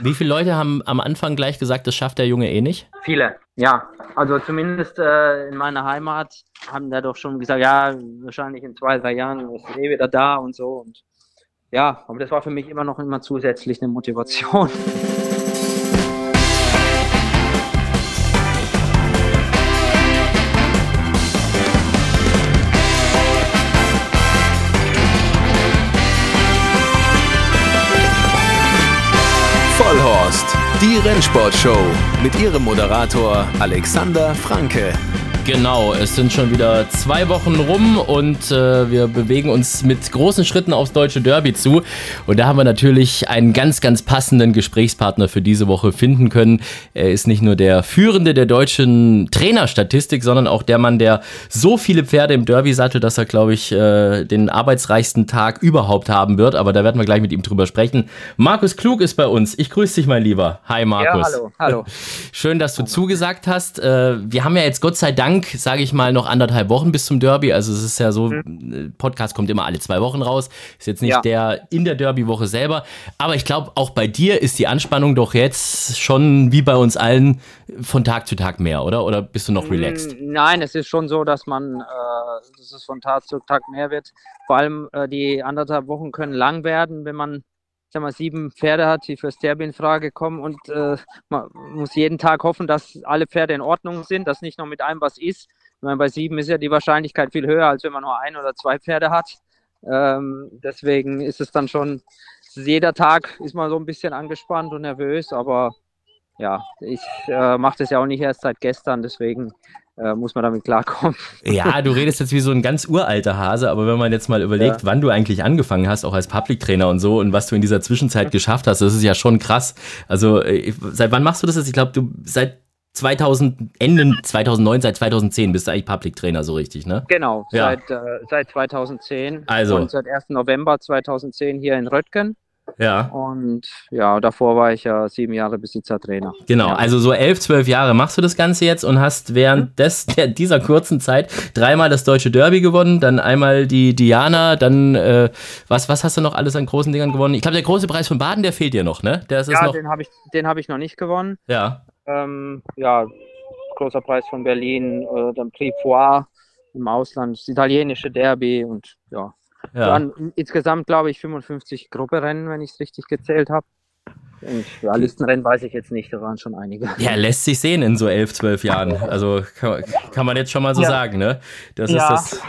Wie viele Leute haben am Anfang gleich gesagt, das schafft der Junge eh nicht? Viele, ja. Also zumindest äh, in meiner Heimat haben da doch schon gesagt, ja, wahrscheinlich in zwei, drei Jahren ist er eh wieder da und so. Und ja, aber das war für mich immer noch immer zusätzlich eine Motivation. Die Rennsportshow mit ihrem Moderator Alexander Franke. Genau, es sind schon wieder zwei Wochen rum und äh, wir bewegen uns mit großen Schritten aufs deutsche Derby zu. Und da haben wir natürlich einen ganz, ganz passenden Gesprächspartner für diese Woche finden können. Er ist nicht nur der Führende der deutschen Trainerstatistik, sondern auch der Mann, der so viele Pferde im Derby sattelt, dass er, glaube ich, äh, den arbeitsreichsten Tag überhaupt haben wird. Aber da werden wir gleich mit ihm drüber sprechen. Markus Klug ist bei uns. Ich grüße dich, mein Lieber. Hi, Markus. Ja, hallo, hallo. Schön, dass du zugesagt hast. Äh, wir haben ja jetzt Gott sei Dank Dank, sage ich mal, noch anderthalb Wochen bis zum Derby. Also es ist ja so, mhm. Podcast kommt immer alle zwei Wochen raus. Ist jetzt nicht ja. der in der Derby-Woche selber. Aber ich glaube, auch bei dir ist die Anspannung doch jetzt schon wie bei uns allen von Tag zu Tag mehr, oder? Oder bist du noch relaxed? Nein, es ist schon so, dass man, äh, dass es von Tag zu Tag mehr wird. Vor allem äh, die anderthalb Wochen können lang werden, wenn man sag mal, sieben Pferde hat, die fürs Derby in Frage kommen und äh, man muss jeden Tag hoffen, dass alle Pferde in Ordnung sind, dass nicht noch mit einem was ist. Ich meine, bei sieben ist ja die Wahrscheinlichkeit viel höher, als wenn man nur ein oder zwei Pferde hat. Ähm, deswegen ist es dann schon, jeder Tag ist man so ein bisschen angespannt und nervös, aber ja, ich äh, mache das ja auch nicht erst seit gestern, deswegen äh, muss man damit klarkommen. Ja, du redest jetzt wie so ein ganz uralter Hase, aber wenn man jetzt mal überlegt, ja. wann du eigentlich angefangen hast, auch als Public-Trainer und so und was du in dieser Zwischenzeit geschafft hast, das ist ja schon krass. Also äh, seit wann machst du das jetzt? Ich glaube, du seit 2000, Ende 2009, seit 2010 bist du eigentlich Public-Trainer so richtig, ne? Genau, ja. seit, äh, seit 2010 also. und seit 1. November 2010 hier in Röttgen. Ja. Und ja, davor war ich ja sieben Jahre Besitzertrainer. Genau, ja. also so elf, zwölf Jahre machst du das Ganze jetzt und hast während mhm. des, der, dieser kurzen Zeit dreimal das deutsche Derby gewonnen, dann einmal die Diana, dann äh, was, was hast du noch alles an großen Dingern gewonnen? Ich glaube, der große Preis von Baden, der fehlt dir noch, ne? Der ist ja, noch... den habe ich, hab ich noch nicht gewonnen. Ja. Ähm, ja, großer Preis von Berlin, äh, dann Prix Foire im Ausland, das italienische Derby und ja, ja. Waren insgesamt, glaube ich, 55 Grupperennen, wenn ich es richtig gezählt habe. Und Listenrennen weiß ich jetzt nicht, da waren schon einige. Ja, lässt sich sehen in so elf, zwölf Jahren. Also kann, kann, man jetzt schon mal so ja. sagen, ne? Das ist, ja. das,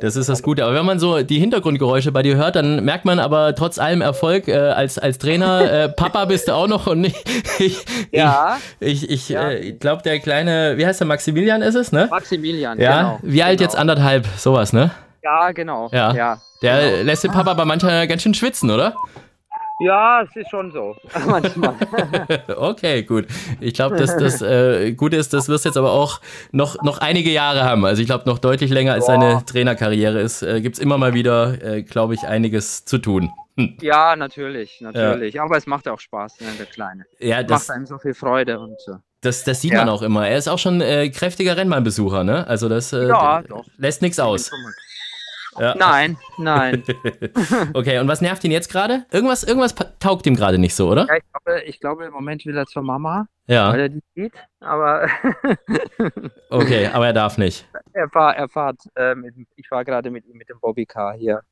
das ist das Gute. Aber wenn man so die Hintergrundgeräusche bei dir hört, dann merkt man aber trotz allem Erfolg äh, als, als Trainer, äh, Papa bist du auch noch und ich, ich, ja. ich, ich, ja. äh, glaube, der kleine, wie heißt der, Maximilian ist es, ne? Maximilian, ja. Genau, wie alt genau. jetzt anderthalb, sowas, ne? Ja, genau. Ja. Der genau. lässt den Papa bei manchmal ganz schön schwitzen, oder? Ja, es ist schon so. Manchmal. okay, gut. Ich glaube, dass das äh, Gute ist, das wirst du jetzt aber auch noch, noch einige Jahre haben. Also ich glaube, noch deutlich länger als Boah. seine Trainerkarriere ist, äh, gibt es immer mal wieder, äh, glaube ich, einiges zu tun. Hm. Ja, natürlich, natürlich. Ja. Aber es macht auch Spaß, ne, der Kleine. Ja, das macht einem so viel Freude und so. Das, das sieht ja. man auch immer. Er ist auch schon äh, kräftiger Rennbahnbesucher, ne? Also das äh, ja, lässt nichts aus. Ja. Nein, nein. okay, und was nervt ihn jetzt gerade? Irgendwas, irgendwas taugt ihm gerade nicht so, oder? Ja, ich glaube, ich glaube, im Moment will er zur Mama. Ja. Weil er die sieht, aber. okay, aber er darf nicht. Er, fahr, er fahrt, äh, mit, ich fahre gerade mit ihm mit dem Bobbycar hier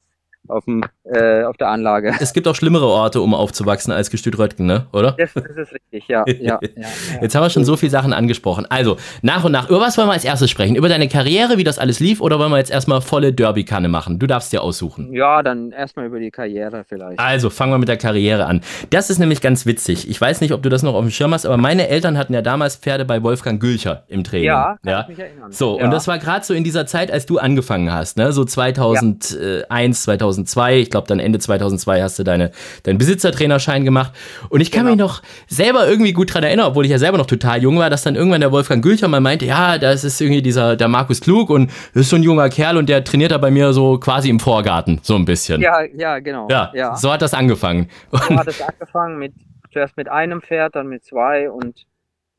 auf, dem, äh, auf der Anlage. Es gibt auch schlimmere Orte, um aufzuwachsen als Gestüt Röttgen, ne? oder? Das, das ist richtig, ja, ja, ja, ja, Jetzt haben wir schon so viele Sachen angesprochen. Also, nach und nach, über was wollen wir als erstes sprechen? Über deine Karriere, wie das alles lief, oder wollen wir jetzt erstmal volle Derby-Kanne machen? Du darfst dir aussuchen. Ja, dann erstmal über die Karriere vielleicht. Also, fangen wir mit der Karriere an. Das ist nämlich ganz witzig. Ich weiß nicht, ob du das noch auf dem Schirm hast, aber meine Eltern hatten ja damals Pferde bei Wolfgang Gülcher im Training. Ja, kann ja? ich mich erinnern. So, und das war gerade so in dieser Zeit, als du angefangen hast, ne? So 2001, 2002, ich glaube, dann Ende 2002 hast du deine, deinen Besitzertrainerschein gemacht. Und ich kann genau. mich noch selber irgendwie gut dran erinnern, obwohl ich ja selber noch total jung war, dass dann irgendwann der Wolfgang Gülcher mal meinte, ja, das ist irgendwie dieser, der Markus Klug und das ist so ein junger Kerl und der trainiert da bei mir so quasi im Vorgarten, so ein bisschen. Ja, ja, genau. Ja, ja. so hat das angefangen. So hat es angefangen mit, zuerst mit einem Pferd, dann mit zwei und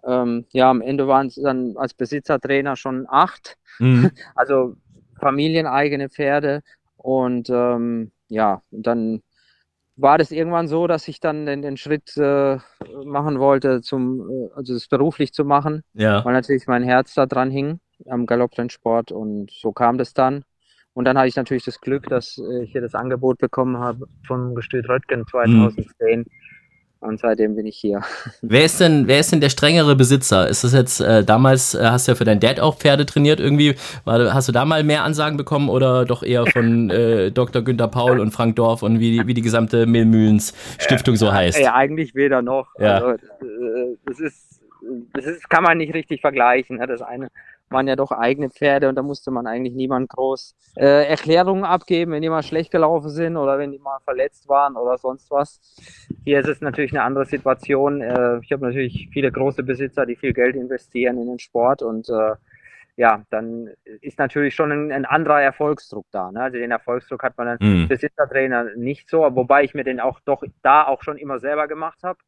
ähm, ja, am Ende waren es dann als Besitzertrainer schon acht. Mhm. Also familieneigene Pferde und ähm, ja, dann war das irgendwann so, dass ich dann den, den Schritt äh, machen wollte, zum, äh, also das beruflich zu machen, Ja. weil natürlich mein Herz da dran hing am Galopprennsport und so kam das dann. Und dann hatte ich natürlich das Glück, dass äh, ich hier das Angebot bekommen habe vom Gestüt Röttgen 2010 und seitdem bin ich hier. Wer ist denn, wer ist denn der strengere Besitzer? Ist das jetzt äh, damals, äh, hast du ja für deinen Dad auch Pferde trainiert irgendwie? War, hast du da mal mehr Ansagen bekommen oder doch eher von äh, Dr. Günther Paul und Frank Dorf und wie, die- wie die gesamte Millmühlens Stiftung so heißt? Ja, eigentlich weder noch. Ja. Also, äh, das ist, das ist, kann man nicht richtig vergleichen. Ne? Das eine waren ja doch eigene Pferde und da musste man eigentlich niemand groß äh, Erklärungen abgeben, wenn die mal schlecht gelaufen sind oder wenn die mal verletzt waren oder sonst was. Hier ist es natürlich eine andere Situation. Äh, ich habe natürlich viele große Besitzer, die viel Geld investieren in den Sport und äh, ja, dann ist natürlich schon ein, ein anderer Erfolgsdruck da. Ne? Also den Erfolgsdruck hat man dann Hm. Besitzertrainer nicht so, wobei ich mir den auch doch da auch schon immer selber gemacht habe,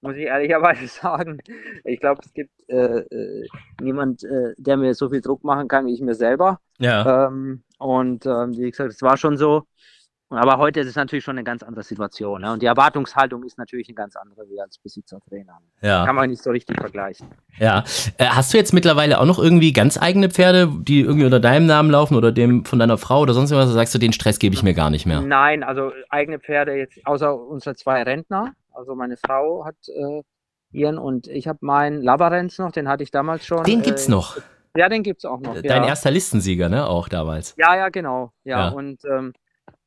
muss ich ehrlicherweise sagen. Ich glaube, es gibt äh, äh, niemand, äh, der mir so viel Druck machen kann wie ich mir selber. Ja. Ähm, und ähm, wie gesagt, es war schon so. Aber heute ist es natürlich schon eine ganz andere Situation. Ne? Und die Erwartungshaltung ist natürlich eine ganz andere wie als Besitzertrainer. Ja. Kann man nicht so richtig vergleichen. Ja. Äh, hast du jetzt mittlerweile auch noch irgendwie ganz eigene Pferde, die irgendwie unter deinem Namen laufen oder dem von deiner Frau oder sonst irgendwas? Sagst du, den Stress gebe ich mir gar nicht mehr? Nein, also eigene Pferde jetzt, außer unsere zwei Rentner. Also meine Frau hat äh, ihren und ich habe meinen Labarenz noch, den hatte ich damals schon. Den gibt's äh, noch. Ja, den gibt's auch noch. Dein ja. erster Listensieger, ne? Auch damals. Ja, ja, genau. Ja, Ja. und ähm,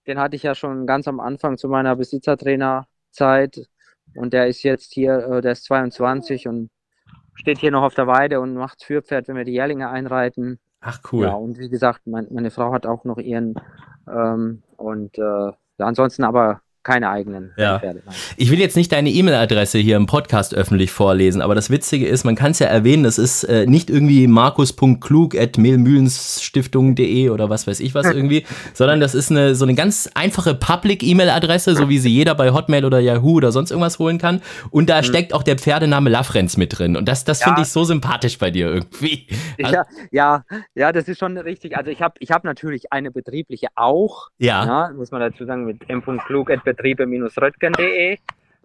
den hatte ich ja schon ganz am Anfang zu meiner Besitzertrainerzeit. Und der ist jetzt hier, äh, der ist 22 und steht hier noch auf der Weide und macht Führpferd, wenn wir die Jährlinge einreiten. Ach, cool. Ja, und wie gesagt, mein, meine Frau hat auch noch ihren ähm, und äh, ja, ansonsten aber keine eigenen Ja. Pferde. Nein. Ich will jetzt nicht deine E-Mail-Adresse hier im Podcast öffentlich vorlesen, aber das Witzige ist, man kann es ja erwähnen, das ist äh, nicht irgendwie markus.klug.mehlmühlenstiftung.de oder was weiß ich was irgendwie, sondern das ist eine, so eine ganz einfache Public-E-Mail-Adresse, so wie sie jeder bei Hotmail oder Yahoo oder sonst irgendwas holen kann. Und da steckt auch der Pferdename Lafrenz mit drin. Und das, das Ja. finde ich so sympathisch bei dir irgendwie. Also, Ja, ja, ja, das ist schon richtig. Also ich habe ich hab natürlich eine betriebliche auch. ja. Ja, muss man dazu sagen, mit m.klug.betriebe-röttgen.de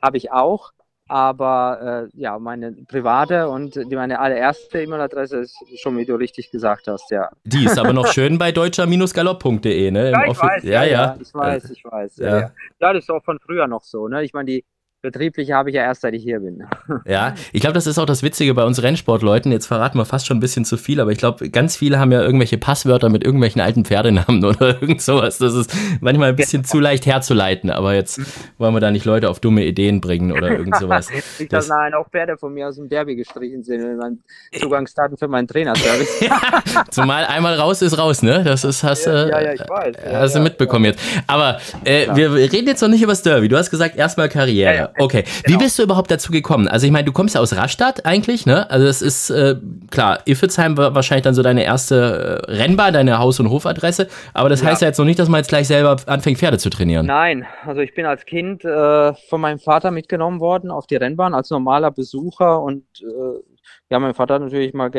habe ich auch. Aber äh, ja, meine private und die, meine allererste E-Mail-Adresse ist schon, wie du richtig gesagt hast, ja. Die ist aber noch schön bei deutscher-galopp.de, ne? Im Ja, ich weiß, ja, ja. ich weiß, ich weiß. Ja. Ja, ja. ja, das ist auch von früher noch so. Ne? Ich meine, die betriebliche habe ich ja erst, seit ich hier bin. Ja, ich glaube, das ist auch das Witzige bei uns Rennsportleuten. Jetzt verraten wir fast schon ein bisschen zu viel, aber ich glaube, ganz viele haben ja irgendwelche Passwörter mit irgendwelchen alten Pferdenamen oder irgend sowas. Das ist manchmal ein bisschen zu leicht herzuleiten, aber jetzt wollen wir da nicht Leute auf dumme Ideen bringen oder irgend sowas. Nicht, Das- nein, auch Pferde von mir aus dem Derby gestrichen sind in meinen Zugangsdaten für meinen Trainerservice. Zumal einmal raus ist raus, ne? Das ist, hast du Ja, ja, ja, ich weiß. Ja, hast du ja, mitbekommen jetzt. Aber äh, wir reden jetzt noch nicht über das Derby. Du hast gesagt, erstmal Karriere. Ja. Okay. Wie Genau. bist du überhaupt dazu gekommen? Also ich meine, du kommst ja aus Rastatt eigentlich, ne? Also es ist äh, klar, Iffelsheim war wahrscheinlich dann so deine erste äh, Rennbar, deine Haus- und Hofadresse. Aber das Ja. heißt ja jetzt noch nicht, dass man jetzt gleich selber anfängt, Pferde zu trainieren. Nein, also ich bin als Kind äh, von meinem Vater mitgenommen worden auf die Rennbahn als normaler Besucher und äh, ja, mein Vater hat natürlich mal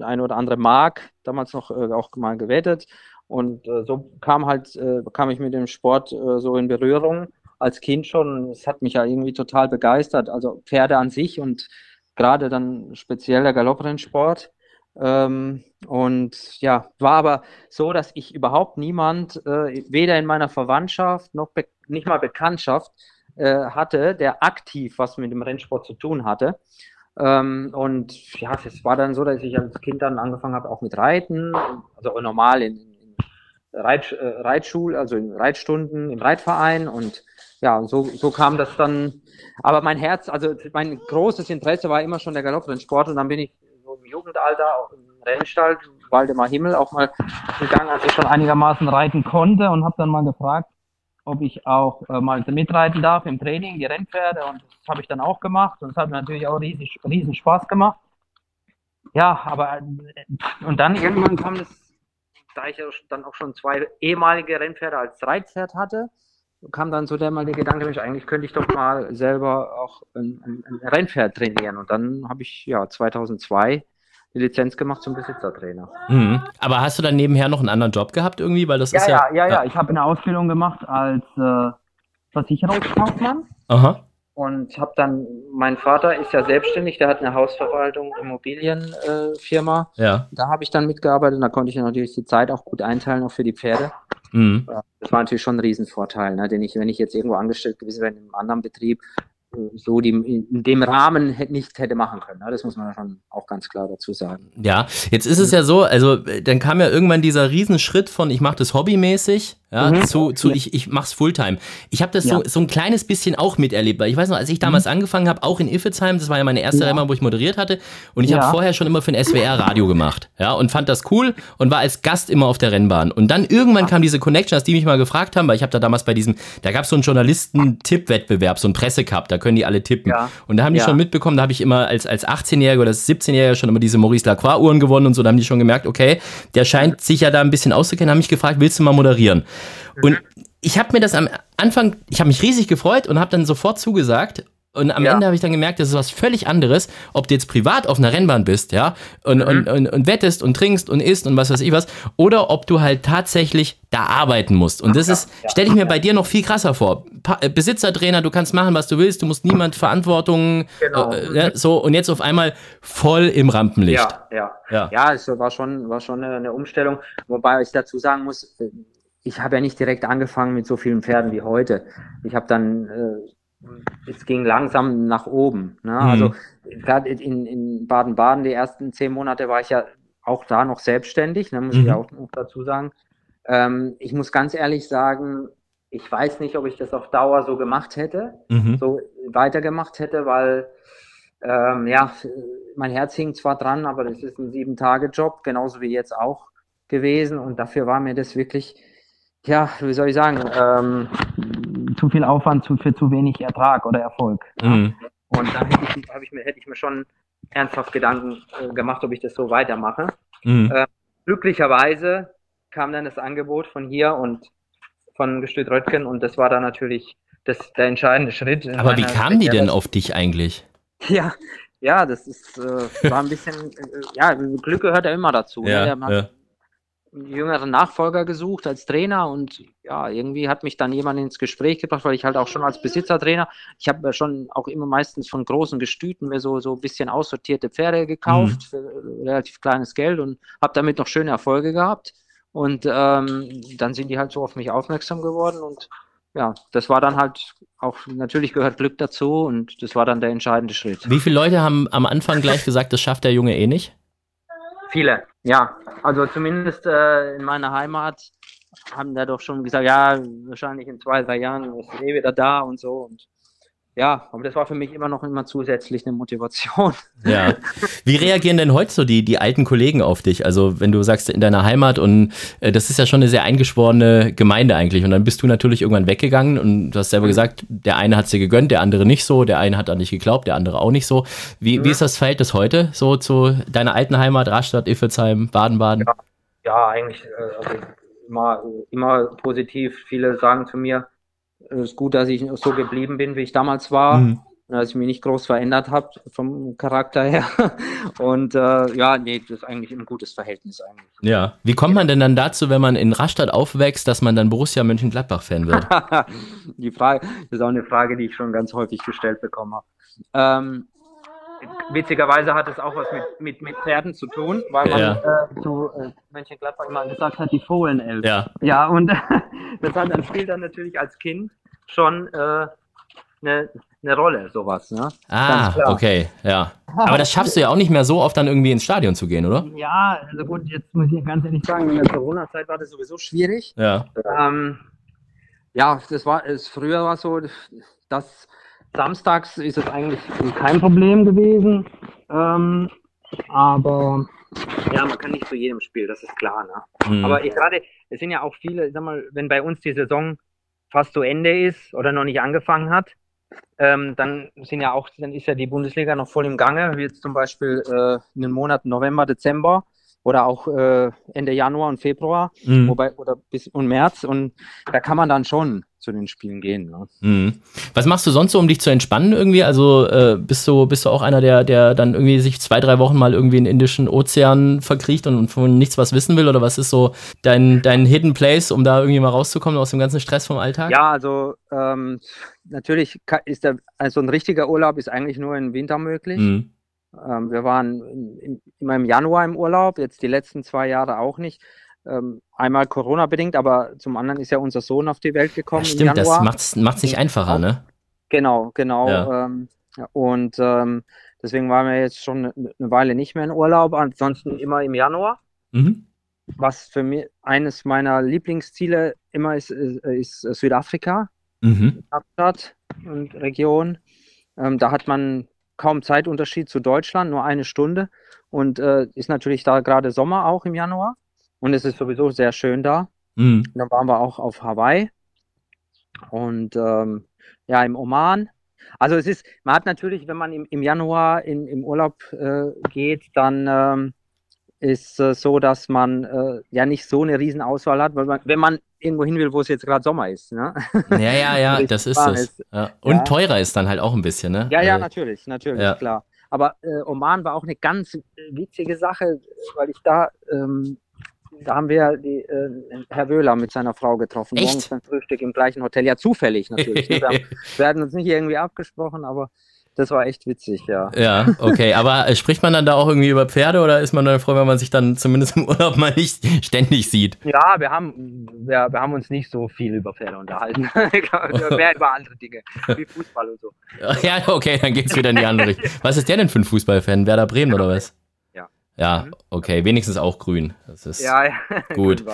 eine oder andere Mark, damals noch äh, auch mal gewettet und äh, so kam halt, kam ich mit dem Sport so in Berührung als Kind schon. Es hat mich ja irgendwie total begeistert, also Pferde an sich und gerade dann speziell der Galopprennsport. Ähm, und ja, war aber so, dass ich überhaupt niemand, äh, weder in meiner Verwandtschaft noch nicht mal Bekanntschaft, äh, hatte, der aktiv was mit dem Rennsport zu tun hatte. Ähm, und ja, es war dann so, dass ich als Kind dann angefangen habe, auch mit Reiten, also normal in, in Reit, äh, Reitschul, also in Reitstunden im Reitverein und ja, so, so kam das dann. Aber mein Herz, also mein großes Interesse war immer schon der Galopprennsport und dann bin ich so im Jugendalter auch im Rennstall, Waldemar Himmel, auch mal gegangen, als ich schon einigermaßen reiten konnte und habe dann mal gefragt, ob ich auch äh, mal mitreiten darf im Training, die Rennpferde und das habe ich dann auch gemacht und es hat mir natürlich auch riesig, riesen Spaß gemacht. Ja, aber äh, und dann irgendwann kam das, da ich dann auch schon zwei ehemalige Rennpferde als Reitpferd hatte, kam dann so der mal der Gedanke, Mensch, eigentlich könnte ich doch mal selber auch ein, ein, ein Rennpferd trainieren. Und dann habe ich ja 2002 die Lizenz gemacht zum Besitzertrainer. Mhm. Aber hast du dann nebenher noch einen anderen Job gehabt irgendwie? Weil das Ja, ist ja, ja. ja, ja. Ich habe eine Ausbildung gemacht als äh, Versicherungskaufmann. Aha. Und habe dann, mein Vater ist ja selbstständig, der hat eine Hausverwaltung, Immobilienfirma. Äh, ja. Da habe ich dann mitgearbeitet und da konnte ich natürlich die Zeit auch gut einteilen, auch für die Pferde. Mhm. Das war natürlich schon ein Riesenvorteil, ne, den ich, wenn ich jetzt irgendwo angestellt gewesen wäre in einem anderen Betrieb, so die, in dem Rahmen nicht hätte machen können. Ne? Das muss man schon auch ganz klar dazu sagen. Ja, jetzt ist es ja so, also dann kam ja irgendwann dieser Riesenschritt von ich mache das hobbymäßig ja, mhm. zu, zu ich, ich mach's Fulltime. Ich habe das ja. so, so ein kleines bisschen auch miterlebt, weil ich weiß noch, als ich damals mhm. angefangen habe, auch in Iffezheim, das war ja meine erste ja. Rennbahn, wo ich moderiert hatte und ich ja. habe vorher schon immer für ein SWR Radio gemacht, ja, und fand das cool und war als Gast immer auf der Rennbahn und dann irgendwann kam diese Connection, dass die mich mal gefragt haben, weil ich habe da damals bei diesem, da gab es so einen Journalisten-Tipp-Wettbewerb, so einen Pressecup, da können die alle tippen und da haben die schon mitbekommen, da habe ich immer als, als 18-Jähriger oder 17-Jähriger schon immer diese Maurice Lacroix-Uhren gewonnen und so, da haben die schon gemerkt, okay, der scheint sich ja da ein bisschen auszukennen, haben mich gefragt, willst du mal moderieren? Und ich habe mir das am Anfang, ich habe mich riesig gefreut und habe dann sofort zugesagt. Und am ja. Ende habe ich dann gemerkt, das ist was völlig anderes, ob du jetzt privat auf einer Rennbahn bist, ja, und, mhm. und, und, und, wettest und trinkst und isst und was weiß ich was, oder ob du halt tatsächlich da arbeiten musst. Und das ist, stelle ich mir bei dir noch viel krasser vor. Pa äh, Besitzertrainer, du kannst machen, was du willst, du musst niemand Verantwortung, genau. äh, so, und jetzt auf einmal voll im Rampenlicht. Ja, ja. Ja, ja es war schon, war schon eine, eine Umstellung, wobei ich dazu sagen muss, ich habe ja nicht direkt angefangen mit so vielen Pferden wie heute. Ich habe dann, äh, es ging langsam nach oben. Ne? Mhm. Also gerade in, in Baden-Baden, die ersten zehn Monate war ich ja auch da noch selbstständig, ne, muss mhm. ich auch noch dazu sagen. Ähm, ich muss ganz ehrlich sagen, ich weiß nicht, ob ich das auf Dauer so gemacht hätte, mhm. so weitergemacht hätte, weil ähm, ja, mein Herz hing zwar dran, aber das ist ein Sieben-Tage-Job, genauso wie jetzt auch gewesen. Und dafür war mir das wirklich ja, wie soll ich sagen, ähm, zu viel Aufwand zu, für zu wenig Ertrag oder Erfolg. Mhm. Und da hätte ich, ich, mir, hätte ich mir schon ernsthaft Gedanken äh, gemacht, ob ich das so weitermache. Mhm. Äh, glücklicherweise kam dann das Angebot von hier und von Gestüt Röttgen und das war dann natürlich das, der entscheidende Schritt. Aber wie kamen die denn auf dich eigentlich? Ja, ja, das ist, äh, war ein bisschen, äh, ja, Glück gehört ja immer dazu. Ja, ne? ja jüngeren Nachfolger gesucht als Trainer und ja, irgendwie hat mich dann jemand ins Gespräch gebracht, weil ich halt auch schon als Besitzertrainer, ich habe schon auch immer meistens von großen Gestüten mir so, so ein bisschen aussortierte Pferde gekauft mhm. für relativ kleines Geld und habe damit noch schöne Erfolge gehabt. Und ähm, dann sind die halt so auf mich aufmerksam geworden und ja, das war dann halt auch, natürlich gehört Glück dazu und das war dann der entscheidende Schritt. Wie viele Leute haben am Anfang gleich gesagt, das schafft der Junge eh nicht? Viele, ja. Also zumindest äh, in meiner Heimat haben da doch schon gesagt, ja, wahrscheinlich in zwei, drei Jahren ist eh wieder da und so. Und ja, aber das war für mich immer noch immer zusätzlich eine Motivation. Ja. Wie reagieren denn heute so die, die alten Kollegen auf dich? Also, wenn du sagst, in deiner Heimat und äh, das ist ja schon eine sehr eingeschworene Gemeinde eigentlich. Und dann bist du natürlich irgendwann weggegangen und du hast selber mhm. gesagt, der eine hat es dir gegönnt, der andere nicht so, der eine hat an dich geglaubt, der andere auch nicht so. Wie, mhm. wie ist das Verhältnis heute so zu deiner alten Heimat, Rastatt, Iffelsheim, Baden-Baden? Ja, ja, eigentlich äh, also immer, immer positiv. Viele sagen zu mir, es ist gut, dass ich so geblieben bin, wie ich damals war. Mhm. Dass ich mich nicht groß verändert habe vom Charakter her. Und äh, ja, nee, das ist eigentlich ein gutes Verhältnis eigentlich. Ja. Wie kommt man denn dann dazu, wenn man in Rastatt aufwächst, dass man dann Borussia Mönchengladbach-Fan wird? die Frage, das ist auch eine Frage, die ich schon ganz häufig gestellt bekommen habe. Ähm, witzigerweise hat es auch was mit, mit, mit Pferden zu tun, weil man ja. äh, zu äh, Mönchengladbach immer gesagt hat, die Fohlenelf. Ja. Ja, und das hat dann spielt dann natürlich als Kind schon äh, eine, eine Rolle, sowas. Ne? Ah, okay, ja. Aber das schaffst du ja auch nicht mehr so oft dann irgendwie ins Stadion zu gehen, oder? Ja, also gut, jetzt muss ich ganz ehrlich sagen, in der Corona-Zeit war das sowieso schwierig. Ja. Ähm, ja, das war es früher war so, dass Samstags ist es eigentlich kein Problem gewesen. Ähm, aber ja, man kann nicht zu jedem Spiel, das ist klar. Ne? Mhm. Aber gerade, es sind ja auch viele, sag mal, wenn bei uns die Saison fast zu Ende ist oder noch nicht angefangen hat, ähm, dann sind ja auch, dann ist ja die Bundesliga noch voll im Gange, wie jetzt zum Beispiel äh, in den Monaten November, Dezember. Oder auch äh, Ende Januar und Februar, Mhm. wobei oder bis und März und da kann man dann schon zu den Spielen gehen. Ne? Mhm. Was machst du sonst so, um dich zu entspannen irgendwie? Also äh, bist du bist du auch einer, der der dann irgendwie sich zwei drei Wochen mal irgendwie in den Indischen Ozean verkriecht und von nichts was wissen will oder was ist so dein dein Hidden Place, um da irgendwie mal rauszukommen aus dem ganzen Stress vom Alltag? Ja, also ähm, natürlich ist der, also ein richtiger Urlaub ist eigentlich nur im Winter möglich. Mhm. Ähm, wir waren in, in, immer im Januar im Urlaub, jetzt die letzten zwei Jahre auch nicht. Ähm, einmal Corona-bedingt, aber zum anderen ist ja unser Sohn auf die Welt gekommen Ja, im stimmt, das macht's macht's nicht einfacher, ne? Genau, genau. Ja. Ähm, und ähm, deswegen waren wir jetzt schon eine, Weile nicht mehr in Urlaub, ansonsten immer im Januar. Mhm. Was für mich eines meiner Lieblingsziele immer ist, ist, ist Südafrika. Mhm. Hauptstadt und Region. Ähm, da hat man kaum Zeitunterschied zu Deutschland, nur eine Stunde. Und äh, ist natürlich da gerade Sommer auch im Januar. Und es ist sowieso sehr schön da. Mhm. Dann waren wir auch auf Hawaii und ähm, ja, im Oman. Also es ist, man hat natürlich, wenn man im, im Januar in, im Urlaub äh, geht, dann ähm, ist es so, dass man äh, ja nicht so eine Riesenauswahl hat, weil man, wenn man irgendwo hin will, wo es jetzt gerade Sommer ist. Ne? Ja, ja, ja, das ist es. ist. Ja. Und Ja. teurer ist dann halt auch ein bisschen, ne? Ja, ja, Also, natürlich, natürlich, ja. klar. Aber äh, Oman war auch eine ganz witzige Sache, weil ich da, ähm, da haben wir die, äh, Herr Wöhler mit seiner Frau getroffen, Echt? morgens beim Frühstück im gleichen Hotel. Ja, zufällig natürlich. ne? wir, haben, wir hatten uns nicht irgendwie abgesprochen, aber das war echt witzig, ja. Ja, okay. Aber äh, spricht man dann da auch irgendwie über Pferde oder ist man dann froh, wenn man sich dann zumindest im Urlaub mal nicht ständig sieht? Ja, wir haben, wir, wir haben uns nicht so viel über Pferde unterhalten. Mehr über andere Dinge, wie Fußball und so. Ja, okay, dann geht's wieder in die andere Richtung. Was ist der denn für ein Fußballfan? Werder Bremen oder was? Ja. Mhm. okay, wenigstens auch grün. Das ist Ja, ja. Gut.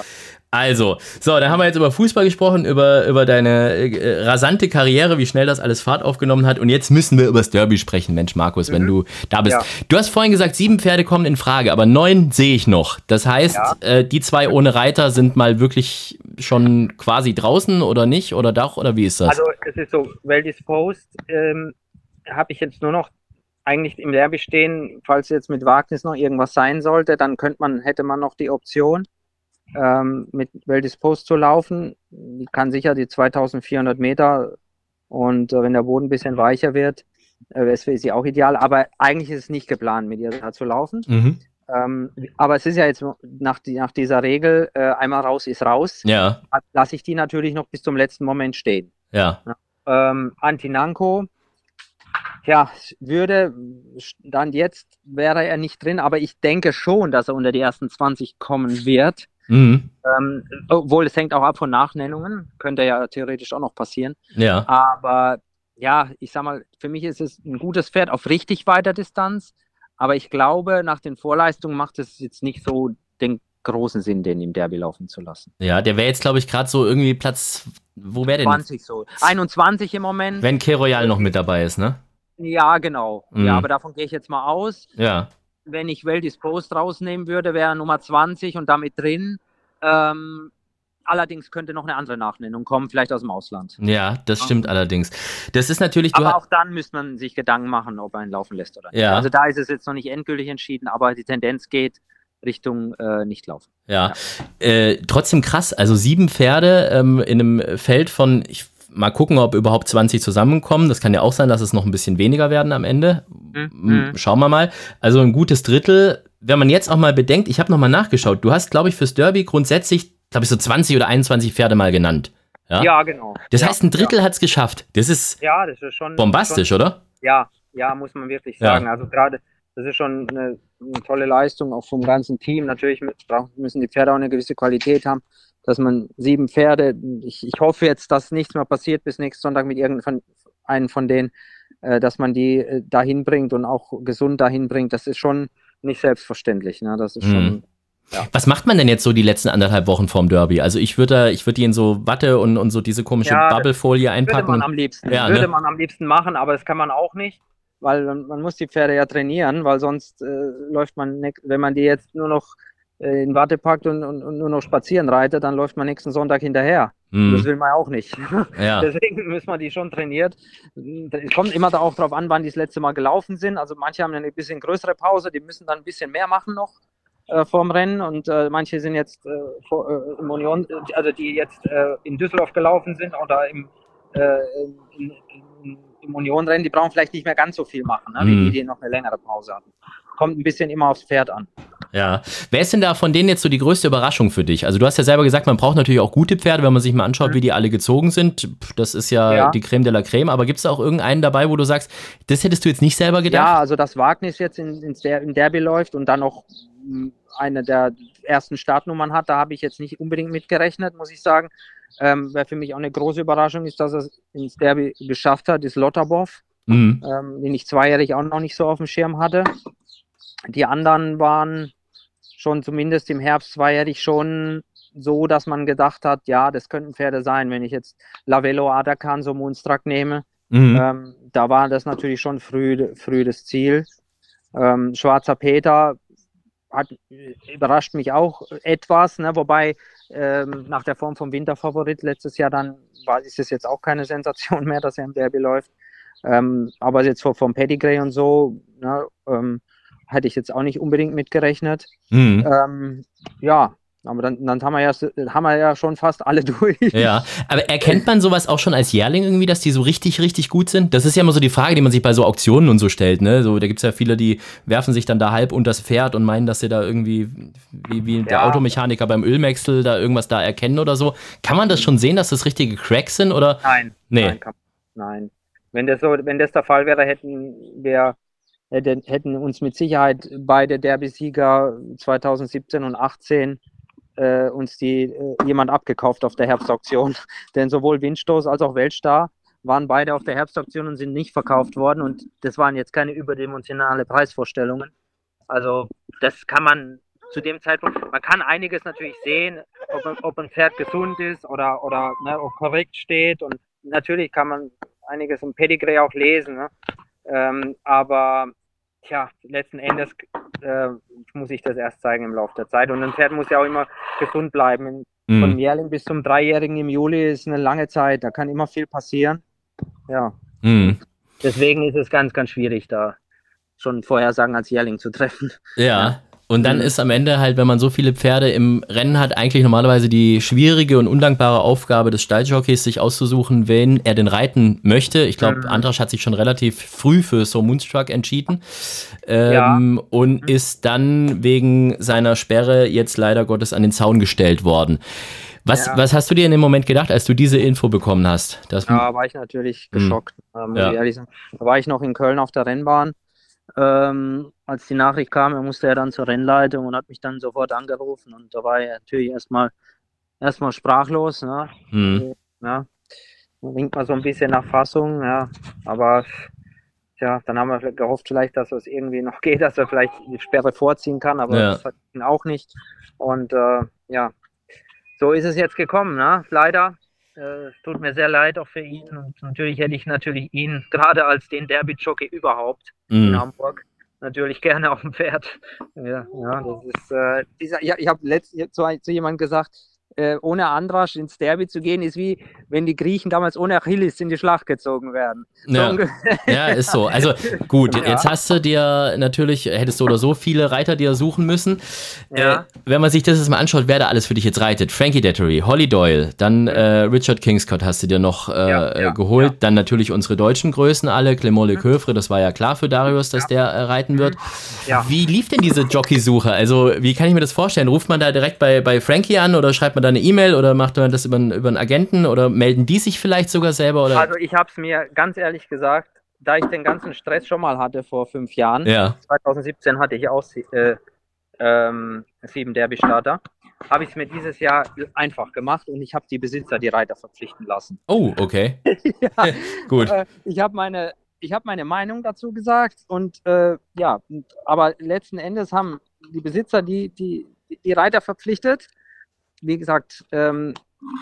Also, so, dann haben wir jetzt über Fußball gesprochen, über, über deine äh, rasante Karriere, wie schnell das alles Fahrt aufgenommen hat. Und jetzt müssen wir über das Derby sprechen, Mensch, Markus, wenn Mhm. du da bist. Ja. Du hast vorhin gesagt, sieben Pferde kommen in Frage, aber neun sehe ich noch. Das heißt, äh, die zwei ohne Reiter sind mal wirklich schon quasi draußen oder nicht? Oder doch? Oder wie ist das? Also es ist so, well disposed ähm, habe ich jetzt nur noch eigentlich im Derby stehen, falls jetzt mit Wagnis noch irgendwas sein sollte, dann könnte man, hätte man noch die Option, ähm, mit well disposed zu laufen. Die kann sicher die 2400 Meter und äh, wenn der Boden ein bisschen weicher wird, äh, für sie auch ideal. Aber eigentlich ist es nicht geplant, mit ihr da zu laufen. mhm. Ähm, aber es ist ja jetzt nach, die, nach dieser Regel, äh, einmal raus ist raus, Ja, lasse ich die natürlich noch bis zum letzten Moment stehen. ja. Ähm, Antinanko, ja, würde dann jetzt wäre er nicht drin, aber ich denke schon, dass er unter die ersten 20 kommen wird. Mhm. Ähm, obwohl es hängt auch ab von Nachnennungen, könnte ja theoretisch auch noch passieren. Ja. Aber ja, ich sag mal, für mich ist es ein gutes Pferd auf richtig weiter Distanz. Aber ich glaube, nach den Vorleistungen macht es jetzt nicht so den großen Sinn, den im Derby laufen zu lassen. Ja, der wäre jetzt, glaube ich, gerade so irgendwie Platz. Wo wäre denn? 20 so. 21 im Moment. Wenn K Royal noch mit dabei ist, ne? Ja, genau. Mhm. Ja, aber davon gehe ich jetzt mal aus. Ja. Wenn ich Well Disposed rausnehmen würde, wäre er Nummer 20 und damit drin. Ähm, allerdings könnte noch eine andere Nachnennung kommen, vielleicht aus dem Ausland. Ja, das stimmt allerdings. Das ist natürlich, Aber auch dann müsste man sich Gedanken machen, ob er ihn laufen lässt oder nicht. Ja. Also da ist es jetzt noch nicht endgültig entschieden, aber die Tendenz geht Richtung äh, nicht laufen. Ja, Äh, trotzdem krass. Also sieben Pferde ähm, in einem Feld von, ich mal gucken, ob überhaupt 20 zusammenkommen. Das kann ja auch sein, dass es noch ein bisschen weniger werden am Ende. Mhm. M- Schauen wir mal. Also ein gutes Drittel. Wenn man jetzt auch mal bedenkt, ich habe noch mal nachgeschaut. Du hast, glaube ich, fürs Derby grundsätzlich, glaube ich, so 20 oder 21 Pferde mal genannt. Ja. Ja, genau. Das ja, heißt, ein Drittel hat's geschafft. Das ist Ja, das ist schon bombastisch, Schon, oder? ja, ja, muss man wirklich Ja. sagen. Also gerade, das ist schon eine, eine tolle Leistung, auch vom ganzen Team. Natürlich müssen die Pferde auch eine gewisse Qualität haben, dass man sieben Pferde, ich, ich hoffe jetzt, dass nichts mehr passiert bis nächsten Sonntag mit irgendeinem von denen, äh, dass man die äh, dahin bringt und auch gesund dahin bringt. Das ist schon nicht selbstverständlich. Ne? Das ist Mhm. schon, Was macht man denn jetzt so die letzten anderthalb Wochen vorm Derby? Also ich würde da, ich würde die in so Watte und, und so diese komische Ja, Bubblefolie würde einpacken. man am liebsten, Ja, würde ne? man am liebsten machen, aber das kann man auch nicht, weil man man muss die Pferde ja trainieren, weil sonst äh, läuft man, ne- wenn man die jetzt nur noch äh, in Watte packt und, und, und nur noch spazieren reitet, dann läuft man nächsten Sonntag hinterher. Das Hm, will man ja auch nicht. ja. Deswegen müssen wir die schon trainiert. Es kommt immer auch drauf an, wann die das letzte Mal gelaufen sind. Also manche haben eine bisschen größere Pause, die müssen dann ein bisschen mehr machen noch. äh, vorm Rennen und äh, manche sind jetzt äh, vor, äh, im Union, also die jetzt äh, in Düsseldorf gelaufen sind oder im, äh, in, in, im Union-Rennen, die brauchen vielleicht nicht mehr ganz so viel machen, ne, wie Mhm. die, die noch eine längere Pause hatten. Kommt ein bisschen immer aufs Pferd an. Ja. Wer ist denn da von denen jetzt so die größte Überraschung für dich? Also du hast ja selber gesagt, man braucht natürlich auch gute Pferde, wenn man sich mal anschaut, wie die alle gezogen sind. Das ist ja, Mhm. Ja. die Creme de la Creme. Aber gibt es da auch irgendeinen dabei, wo du sagst, das hättest du jetzt nicht selber gedacht? Ja, also dass Wagnis jetzt in, ins Der in Derby läuft und dann noch mh, eine der ersten Startnummern hat, da habe ich jetzt nicht unbedingt mitgerechnet, muss ich sagen. Ähm, Wer für mich auch eine große Überraschung ist, dass er es ins Derby geschafft hat, ist Lotterbov, Mhm. ähm, den ich zweijährig auch noch nicht so auf dem Schirm hatte. Die anderen waren schon zumindest im Herbst zweijährig schon so, dass man gedacht hat, ja, das könnten Pferde sein. Wenn ich jetzt Lavello Adakan so Moonstruck nehme, Mhm. ähm, da war das natürlich schon früh, früh das Ziel. Ähm, Schwarzer Peter hat, überrascht mich auch etwas, ne? wobei ähm, nach der Form vom Winterfavorit letztes Jahr dann war, ist es jetzt auch keine Sensation mehr, dass er im Derby läuft. Ähm, aber jetzt vom, vom Pedigree und so ne, ähm, hätte ich jetzt auch nicht unbedingt mitgerechnet. Mhm. Ähm, ja, aber dann, dann haben, wir ja, haben wir ja schon fast alle durch. Ja, aber erkennt man sowas auch schon als Jährling irgendwie, dass die so richtig, richtig gut sind? Das ist ja immer so die Frage, die man sich bei so Auktionen und so stellt, ne? So, da gibt's ja viele, die werfen sich dann da halb unters Pferd und meinen, dass sie da irgendwie, wie, wie der Ja. Automechaniker beim Ölwechsel, da irgendwas da erkennen oder so. Kann man das schon sehen, dass das richtige Cracks sind oder? Nein. Nee. Nein, kann, nein. Wenn das so, wenn das der Fall wäre, hätten wir hätten, hätten uns mit Sicherheit beide Derby-Sieger 2017 und 18 äh, uns die äh, jemand abgekauft auf der Herbstauktion. Denn sowohl Windstoß als auch Weltstar waren beide auf der Herbstauktion und sind nicht verkauft worden und das waren jetzt keine überdimensionale Preisvorstellungen. Also das kann man zu dem Zeitpunkt, man kann einiges natürlich sehen, ob, ob ein Pferd gesund ist oder, oder ne, ob korrekt steht und natürlich kann man einiges im Pedigree auch lesen, ne? ähm, aber tja, letzten Endes äh, muss ich das erst zeigen im Laufe der Zeit und ein Pferd muss ja auch immer gesund bleiben. Von Mhm. Jährling bis zum Dreijährigen im Juli ist eine lange Zeit, da kann immer viel passieren. Ja, Mhm. deswegen ist es ganz, ganz schwierig, da schon Vorhersagen als Jährling zu treffen. Ja. Und dann Mhm. ist am Ende halt, wenn man so viele Pferde im Rennen hat, eigentlich normalerweise die schwierige und undankbare Aufgabe des Stalljockeys, sich auszusuchen, wen er denn reiten möchte. Ich glaube, Mhm. Andrasch hat sich schon relativ früh für So Moonstruck entschieden ähm, Ja. Mhm. und ist dann wegen seiner Sperre jetzt leider Gottes an den Zaun gestellt worden. Was, Ja. was hast du dir in dem Moment gedacht, als du diese Info bekommen hast? Dass, Da war ich natürlich Mhm. geschockt, äh, muss Ja. ich ehrlich sagen. Da war ich noch in Köln auf der Rennbahn. Ähm, als die Nachricht kam, er musste ja dann zur Rennleitung und hat mich dann sofort angerufen. Und da war er natürlich erstmal erstmal sprachlos. Ne? Hm. Ja. Winkt man so ein bisschen nach Fassung, ja. Aber ja, dann haben wir gehofft, vielleicht, dass es irgendwie noch geht, dass er vielleicht die Sperre vorziehen kann, aber Ja. das hat ihn auch nicht. Und äh, ja, so ist es jetzt gekommen, ne? Leider. Äh, es tut mir sehr leid auch für ihn. Und natürlich hätte ich natürlich ihn, gerade als den Derby-Jockey überhaupt in Hm. Hamburg, natürlich gerne auf dem Pferd. Ja, ja das ist äh, dieser, ja, ich habe letztens zu, zu jemandem gesagt, äh, ohne Andrasch ins Derby zu gehen, ist wie wenn die Griechen damals ohne Achilles in die Schlacht gezogen werden. Ja. Ja, ist so. Also gut, Ja. jetzt hast du dir natürlich, hättest du oder so viele Reiter dir suchen müssen. Ja. Äh, wenn man sich das jetzt mal anschaut, wer da alles für dich jetzt reitet. Frankie Dettery, Holly Doyle, dann äh, Richard Kingscott hast du dir noch äh, äh, geholt. Mhm. Dann natürlich unsere deutschen Größen alle. Clement Lecoeuvre, das war ja klar für Darius, dass der äh, reiten wird. Wie lief denn diese Jockeysuche? Also wie kann ich mir das vorstellen? Ruft man da direkt bei, bei Frankie an oder schreibt man da eine E-Mail oder macht man das über, einen- über einen Agenten oder melden die sich vielleicht sogar selber? Oder? Also ich habe es mir ganz ehrlich gesagt, da ich den ganzen Stress schon mal hatte vor fünf Jahren, ja. 2017 hatte ich auch äh, ähm, sieben Derby-Starter, habe ich es mir dieses Jahr einfach gemacht und ich habe die Besitzer die Reiter verpflichten lassen. Oh, okay. ja, Gut. äh, ich habe meine, ich habe meine Meinung dazu gesagt und äh, ja, aber letzten Endes haben die Besitzer die, die, die Reiter verpflichtet. Wie gesagt, ähm,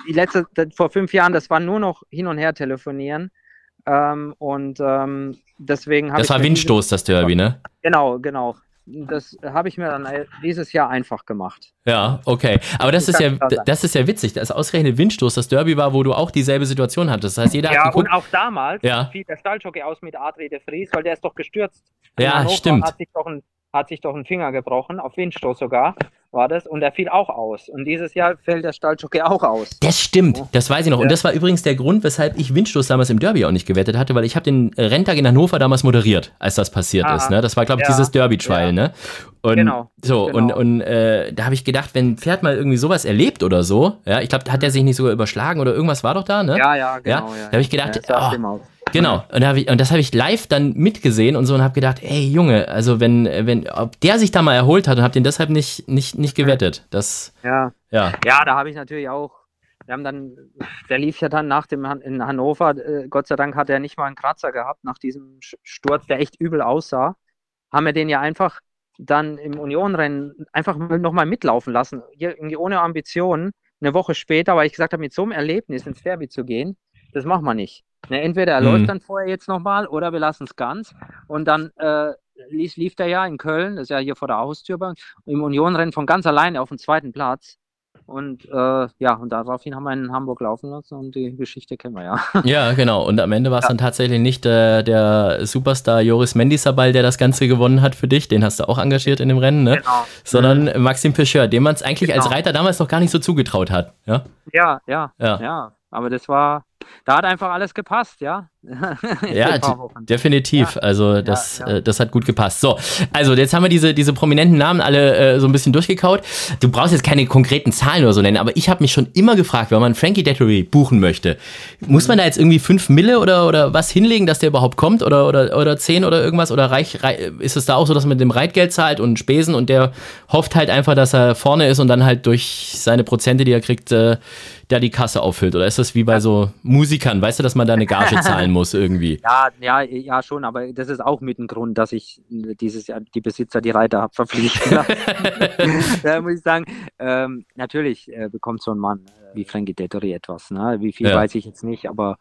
die letzte, vor fünf Jahren, das war nur noch hin und her telefonieren. Ähm, und ähm, deswegen habe Das ich. war mir dieses- Windstoß, das Derby, ne? Genau, genau. Das habe ich mir dann dieses Jahr einfach gemacht. Ja, okay. Aber das Das ist ja, das ist ja witzig, dass ausgerechnet Windstoß das Derby war, wo du auch dieselbe Situation hattest. Das heißt, jeder Ja, hat und geguckt. auch damals Ja. fiel der Stalljockey aus mit Adri de Vries, weil der ist doch gestürzt. Ja, stimmt. Hat sich doch ein hat sich doch einen Finger gebrochen, auf Windstoß sogar war das, und er fiel auch aus. Und dieses Jahr fällt der Stalljockey auch aus. Das stimmt, das weiß ich noch. Und das war übrigens der Grund, weshalb ich Windstoß damals im Derby auch nicht gewettet hatte, weil ich habe den Renntag in Hannover damals moderiert, als das passiert Ah. ist. Ne? Das war, glaube ich, Ja. dieses Derby-Trial. Ja. Ne? Und Genau, So, genau. und, und äh, da habe ich gedacht, wenn ein Pferd mal irgendwie sowas erlebt oder so, ja, ich glaube, hat der sich nicht sogar überschlagen oder irgendwas war doch da, ne? Ja, ja, genau. Ja, da hab ich gedacht, ja, oh. Genau. Und, da ich, und das habe ich live dann mitgesehen und so und habe gedacht, ey Junge, also wenn, wenn, ob der sich da mal erholt hat und habe den deshalb nicht, nicht, nicht gewettet. Das, Ja. ja. Ja, da habe ich natürlich auch. Wir haben dann, der lief ja dann nach dem in Hannover, äh, Gott sei Dank hat er nicht mal einen Kratzer gehabt nach diesem Sturz, der echt übel aussah. Haben wir den ja einfach dann im Unionrennen einfach nochmal mitlaufen lassen, irgendwie ohne Ambitionen. Eine Woche später, weil ich gesagt habe, mit so einem Erlebnis ins Derby zu gehen, das machen wir nicht. Ne, entweder er Mhm. läuft dann vorher jetzt nochmal oder wir lassen es ganz. Und dann äh, lief, lief der ja in Köln, das ist ja hier vor der Haustür bei uns, im Unionrennen von ganz alleine auf dem zweiten Platz. Und äh, ja, und daraufhin haben wir in Hamburg laufen lassen und die Geschichte kennen wir ja. Ja, genau. Und am Ende war es dann tatsächlich nicht äh, der Superstar Joris Mendisabal, der das Ganze gewonnen hat für dich. Den hast du auch engagiert in dem Rennen, ne? Genau. Sondern Maxim Pecheur, dem man es eigentlich als Genau. Reiter damals noch gar nicht so zugetraut hat. Ja, Ja, ja, Ja. ja, Aber das war, da hat einfach alles gepasst, ja. Ja, definitiv. Also das, ja. Äh, das hat gut gepasst. So, also jetzt haben wir diese, diese prominenten Namen alle äh, so ein bisschen durchgekaut. Du brauchst jetzt keine konkreten Zahlen oder so nennen, aber ich habe mich schon immer gefragt, wenn man Frankie Dettery buchen möchte, muss man da jetzt irgendwie fünf Mille oder, oder was hinlegen, dass der überhaupt kommt oder, oder, oder zehn oder irgendwas? Oder reich, rei- ist es da auch so, dass man mit dem Reitgeld zahlt und Spesen und der hofft halt einfach, dass er vorne ist und dann halt durch seine Prozente, die er kriegt, äh, da die Kasse auffüllt? Oder ist das wie bei so Musikern, weißt du, dass man da eine Gage zahlen muss irgendwie? Ja, ja, ja, schon, aber das ist auch mit ein Grund, dass ich dieses Jahr die Besitzer, die Reiter habe verpflichtet. da muss ich sagen, ähm, natürlich äh, bekommt so ein Mann äh, wie Frankie Dettori etwas. Ne? Wie viel Ja. weiß ich jetzt nicht, aber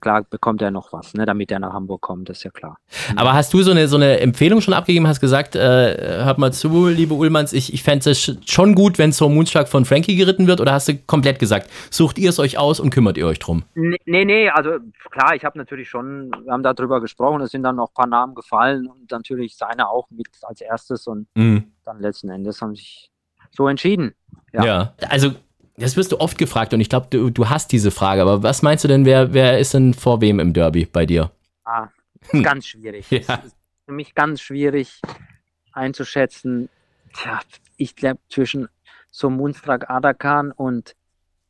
klar bekommt er noch was, ne? damit er nach Hamburg kommt, das ist ja klar. Aber hast du so eine, so eine Empfehlung schon abgegeben? Hast gesagt, äh, hört mal zu, liebe Ullmanns, ich, ich fände es sch- schon gut, wenn so ein Moonstruck von Frankie geritten wird? Oder hast du komplett gesagt, sucht ihr es euch aus und kümmert ihr euch drum? Nee, nee, nee, also klar, ich habe natürlich schon, wir haben darüber gesprochen, es sind dann noch ein paar Namen gefallen und natürlich seine auch mit als erstes und Mhm. dann letzten Endes haben sich so entschieden. Ja. Ja. Also, das wirst du oft gefragt und ich glaube, du, du hast diese Frage. Aber was meinst du denn, wer, wer ist denn vor wem im Derby bei dir? Ah, ist ganz schwierig. Ja. Für mich ganz schwierig einzuschätzen. Tja, ich glaube, zwischen so Moonstruck Adakan und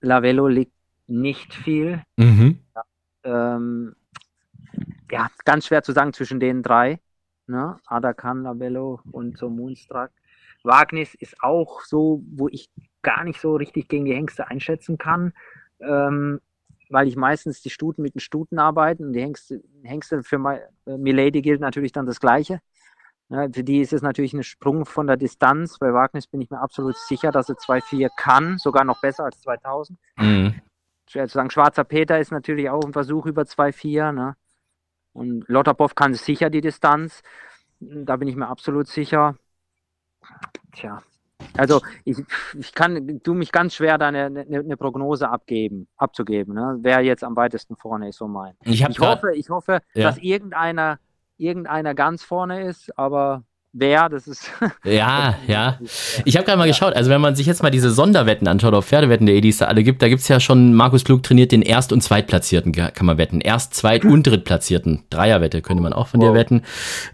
Lavello liegt nicht viel. Mhm. Ähm, ja, ganz schwer zu sagen zwischen den drei. Ne? Adakan, Lavello und so Moonstruck. Wagnis ist auch so, wo ich gar nicht so richtig gegen die Hengste einschätzen kann, ähm, weil ich meistens die Stuten mit den Stuten arbeiten und die Hengste, Hengste für My, äh, Milady gilt natürlich dann das Gleiche. Ja, für die ist es natürlich ein Sprung von der Distanz. Bei Wagnis bin ich mir absolut sicher, dass er 2,4 kann, sogar noch besser als 2000 Mhm. schwer zu sagen. Schwarzer Peter ist natürlich auch ein Versuch über 2,4. Ne? Und Lotterpoff kann sicher die Distanz. Da bin ich mir absolut sicher. Tja. Also ich, ich kann, du mich ganz schwer da eine, eine, eine Prognose abgeben, abzugeben, ne? wer jetzt am weitesten vorne ist, so mein. Ich Ich hoffe, ich hoffe, Ja. dass irgendeiner, irgendeiner ganz vorne ist, aber wer, das ist. Ja, ja. Ich habe gerade mal geschaut, also wenn man sich jetzt mal diese Sonderwetten anschaut auf Pferdewetten.de, die es da alle gibt, da gibt's ja schon, Markus Klug trainiert den Erst- und Zweitplatzierten, kann man wetten. Erst-, Zweit- und Drittplatzierten. Dreierwette könnte man auch von dir Wow. wetten.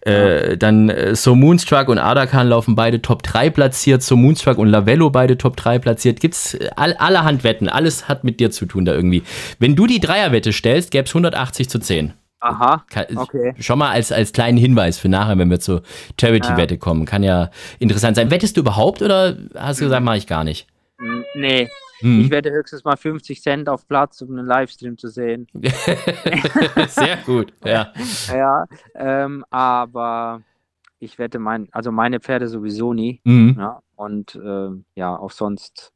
Äh, dann äh, So Moonstruck und Adakan laufen beide Top 3 platziert, So Moonstruck und Lavello beide Top 3 platziert. Gibt's äh, all, allerhand Wetten, alles hat mit dir zu tun da irgendwie. Wenn du die Dreierwette stellst, gäb's 180 zu 10. Aha. Kann, Okay. Schon mal als, als kleinen Hinweis für nachher, wenn wir zur Charity-Wette kommen. Kann ja interessant sein. Wettest du überhaupt oder hast du gesagt, mache ich gar nicht? N- Nee, Hm. ich werde höchstens mal 50 Cent auf Platz, um einen Livestream zu sehen. Sehr gut, ja. Ja, ähm, aber ich wette mein, also meine Pferde sowieso nie. Mhm. Ja, und ähm, ja, auch sonst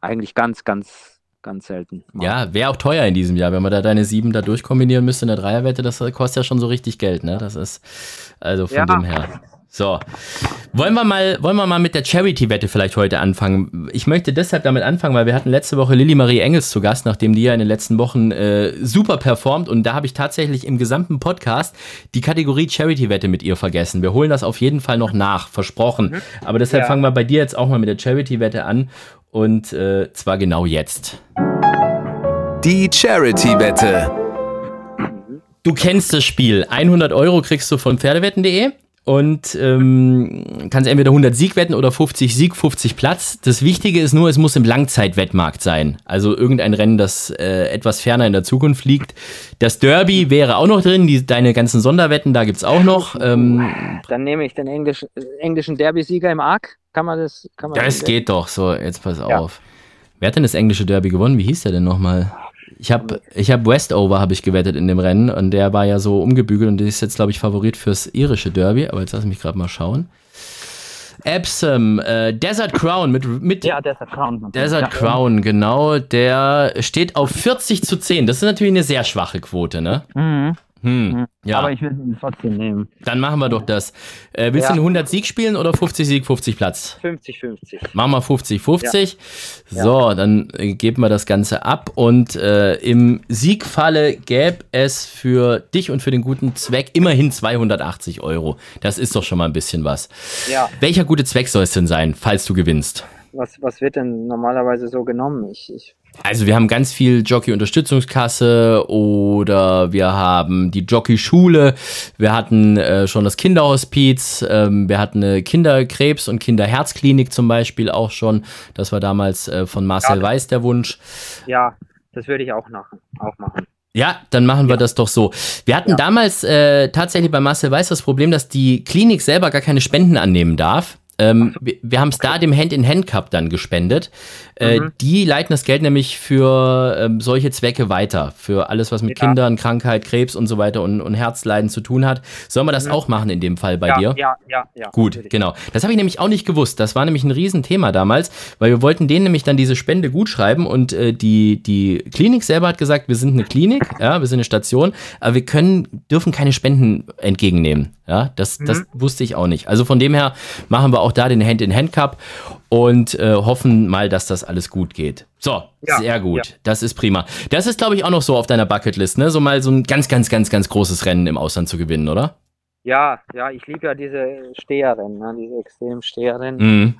eigentlich ganz, ganz, ganz selten. mal. Ja, wäre auch teuer in diesem Jahr, wenn man da deine sieben da durchkombinieren müsste in der Dreierwette, das kostet ja schon so richtig Geld, ne? Das ist also von Ja. dem her. So. Wollen wir mal, wollen wir mal mit der Charity-Wette vielleicht heute anfangen? Ich möchte deshalb damit anfangen, weil wir hatten letzte Woche Lilly Marie Engels zu Gast, nachdem die ja in den letzten Wochen äh, super performt und da habe ich tatsächlich im gesamten Podcast die Kategorie Charity-Wette mit ihr vergessen. Wir holen das auf jeden Fall noch nach, versprochen. Mhm. Aber deshalb ja. fangen wir bei dir jetzt auch mal mit der Charity-Wette an und äh, zwar genau jetzt. Die Charity-Wette. Du kennst das Spiel. 100 Euro kriegst du von Pferdewetten.de und ähm, kannst entweder 100 Sieg wetten oder 50 Sieg, 50 Platz. Das Wichtige ist nur, es muss im Langzeitwettmarkt sein. Also irgendein Rennen, das äh, etwas ferner in der Zukunft liegt. Das Derby wäre auch noch drin, die, deine ganzen Sonderwetten, da gibt es auch noch. Ähm, Dann nehme ich den Englisch, englischen Derby-Sieger im Arc. Kann man das? Kann man das geht doch, so, jetzt pass ja. auf. Wer hat denn das englische Derby gewonnen? Wie hieß der denn nochmal? Ich habe ich hab Westover habe ich gewettet in dem Rennen und der war ja so umgebügelt und der ist jetzt glaube ich Favorit fürs irische Derby, aber jetzt lass mich gerade mal schauen. Epsom, äh, Desert Crown mit, mit ja, Desert Crown. Desert ja. Crown, genau, der steht auf 40 zu 10. Das ist natürlich eine sehr schwache Quote, ne? Mhm. Hm, mhm. ja. Aber ich will ihn trotzdem nehmen. Dann machen wir doch das. Äh, willst ja. du 100 Sieg spielen oder 50 Sieg, 50 Platz? 50-50. Machen wir 50-50. Ja. So, dann äh, geben wir das Ganze ab. Und äh, im Siegfalle gäbe es für dich und für den guten Zweck immerhin 280 Euro. Das ist doch schon mal ein bisschen was. Ja. Welcher gute Zweck soll es denn sein, falls du gewinnst? Was, was wird denn normalerweise so genommen? Ich, ich also wir haben ganz viel Jockey-Unterstützungskasse oder wir haben die Jockey-Schule, wir hatten äh, schon das Kinderhospiz, ähm, wir hatten eine Kinderkrebs- und Kinderherzklinik zum Beispiel auch schon. Das war damals äh, von Marcel ja, Weiß der Wunsch. Ja, das würde ich auch, nach, auch machen. Ja, dann machen wir ja. das doch so. Wir hatten ja. damals äh, tatsächlich bei Marcel Weiß das Problem, dass die Klinik selber gar keine Spenden annehmen darf. Ähm, wir, wir haben es da dem Hand-in-Hand-Cup dann gespendet. Äh, mhm. Die leiten das Geld nämlich für ähm, solche Zwecke weiter. Für alles, was mit ja. Kindern, Krankheit, Krebs und so weiter und, und Herzleiden zu tun hat. Sollen wir das mhm. auch machen in dem Fall bei ja, dir? Ja, ja, ja. Gut, natürlich. genau. Das habe ich nämlich auch nicht gewusst. Das war nämlich ein Riesenthema damals, weil wir wollten denen nämlich dann diese Spende gut schreiben und äh, die, die Klinik selber hat gesagt, wir sind eine Klinik, ja, wir sind eine Station, aber wir können, dürfen keine Spenden entgegennehmen. Ja, das, mhm. das wusste ich auch nicht. Also von dem her machen wir auch da den Hand-in-Hand-Cup und äh, hoffen mal, dass das alles gut geht. So, ja, sehr gut. Ja. Das ist prima. Das ist, glaube ich, auch noch so auf deiner Bucketlist, ne? So mal so ein ganz, ganz, ganz, ganz großes Rennen im Ausland zu gewinnen, oder? Ja, ja, ich liebe ja diese Steherrennen, ne? diese extremen Steherrennen. Mhm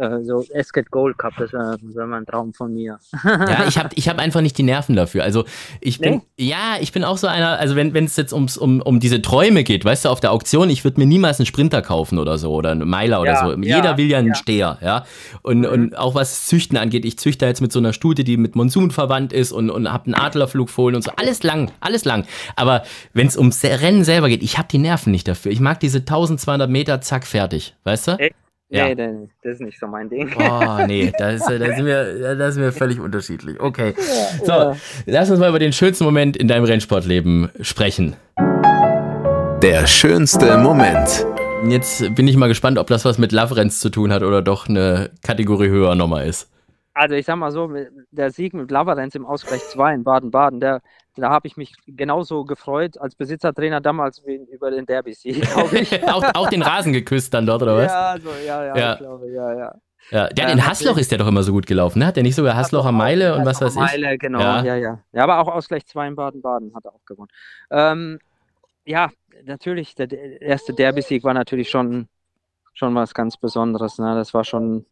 äh, so Esket Gold Cup, das wäre wär ein Traum von mir. ja, ich habe ich hab einfach nicht die Nerven dafür. Also ich bin, nee? ja, ich bin auch so einer, also wenn es jetzt ums, um, um diese Träume geht, weißt du, auf der Auktion, ich würde mir niemals einen Sprinter kaufen oder so oder einen Meiler oder so. Jeder ja, will ja einen ja. Steher, ja. Und, mhm. und auch was Züchten angeht, ich züchte jetzt mit so einer Studie, die mit Monsun verwandt ist und, und habe einen Adlerflugfohlen und so. Alles lang, alles lang. Aber wenn es ums Rennen selber geht, ich habe die Nerven nicht dafür. Ich mag diese 1200 Meter, zack, fertig, weißt du? Echt? Ja. Nee, das ist nicht so mein Ding. Oh, nee, da, ist, da, sind, wir, da sind wir völlig unterschiedlich. Okay. Ja, so, ja. lass uns mal über den schönsten Moment in deinem Rennsportleben sprechen. Der schönste Moment. Jetzt bin ich mal gespannt, ob das was mit Love Renns zu tun hat oder doch eine Kategorie höher nochmal ist. Also ich sag mal so, der Sieg mit Lavarenz im Ausgleich 2 in Baden-Baden, der, da habe ich mich genauso gefreut als Besitzertrainer damals wie über den Derby-Sieg, glaube ich. auch, auch, den Rasen geküsst dann dort, oder was? Ja, so, ja, ja, ja. ich glaube, ja, ja. Ja, der ja, in Hassloch ist der doch immer so gut gelaufen, ne? Hat der nicht sogar Hasslocher Meile und was weiß ich? Meile, genau, ja. ja, ja. Ja, aber auch Ausgleich 2 in Baden-Baden hat er auch gewonnen. Ähm, ja, natürlich, der erste Derby-Sieg war natürlich schon, schon was ganz Besonderes, ne? Das war schon,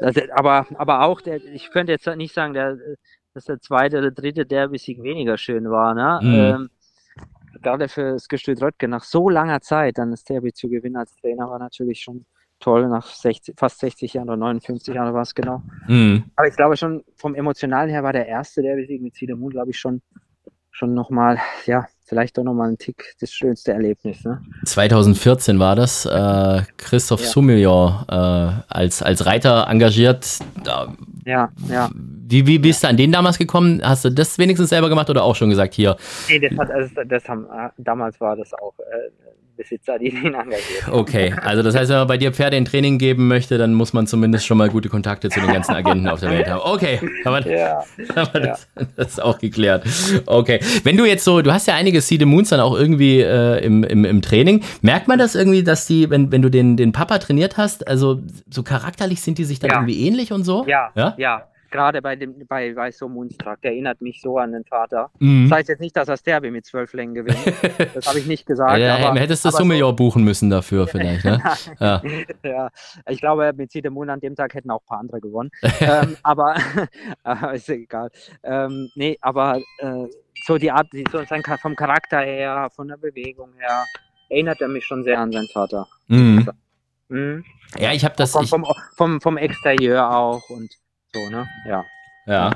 das, aber, aber auch, der, ich könnte jetzt nicht sagen, der, dass der zweite oder dritte Derby-Sieg weniger schön war. Ne? Mhm. Ähm, gerade für das Gestüt Röttgen nach so langer Zeit dann das Derby zu gewinnen als Trainer war natürlich schon toll, nach 60, fast 60 Jahren oder 59 Jahren war es genau. Mhm. Aber ich glaube schon, vom Emotionalen her war der erste Derby-Sieg mit Siedemund, glaube ich, schon, schon nochmal, ja, vielleicht doch nochmal ein Tick das schönste Erlebnis. Ne? 2014 war das. Äh, Christoph ja. Soumillon äh, als, als Reiter engagiert. Ja, ja. Wie, wie bist du an den damals gekommen? Hast du das wenigstens selber gemacht oder auch schon gesagt hier? Nee, das, hat, also das haben, äh, damals war das auch äh, Besitzer, die ihn engagiert. Okay, also das heißt, wenn man bei dir Pferde in Training geben möchte, dann muss man zumindest schon mal gute Kontakte zu den ganzen Agenten auf der Welt haben. Okay, aber, ja, aber ja. Das, das, ist auch geklärt. Okay, wenn du jetzt so, du hast ja einige Seed Moons dann auch irgendwie äh, im, im, im Training. Merkt man das irgendwie, dass die, wenn, wenn du den, den Papa trainiert hast, also so charakterlich sind die sich dann ja. irgendwie ähnlich und so? Ja, ja, ja gerade bei dem bei, bei so Moonstruck, der erinnert mich so an den Vater. Mhm. Das heißt jetzt nicht, dass er Derby mit zwölf Längen gewinnt. Das habe ich nicht gesagt. ja, aber, hättest du Summejor so, buchen müssen dafür vielleicht, ne? ja. ja. ich glaube, mit Cide Moon an dem Tag hätten auch ein paar andere gewonnen. ähm, aber ist egal. Ähm, nee, aber äh, so die Art, so sein, vom Charakter her, von der Bewegung her, erinnert er mich schon sehr an seinen Vater. Mhm. Mhm. Ja, ich habe das. Vom, vom, vom, vom Exterieur auch und so, ne? Ja. Ja.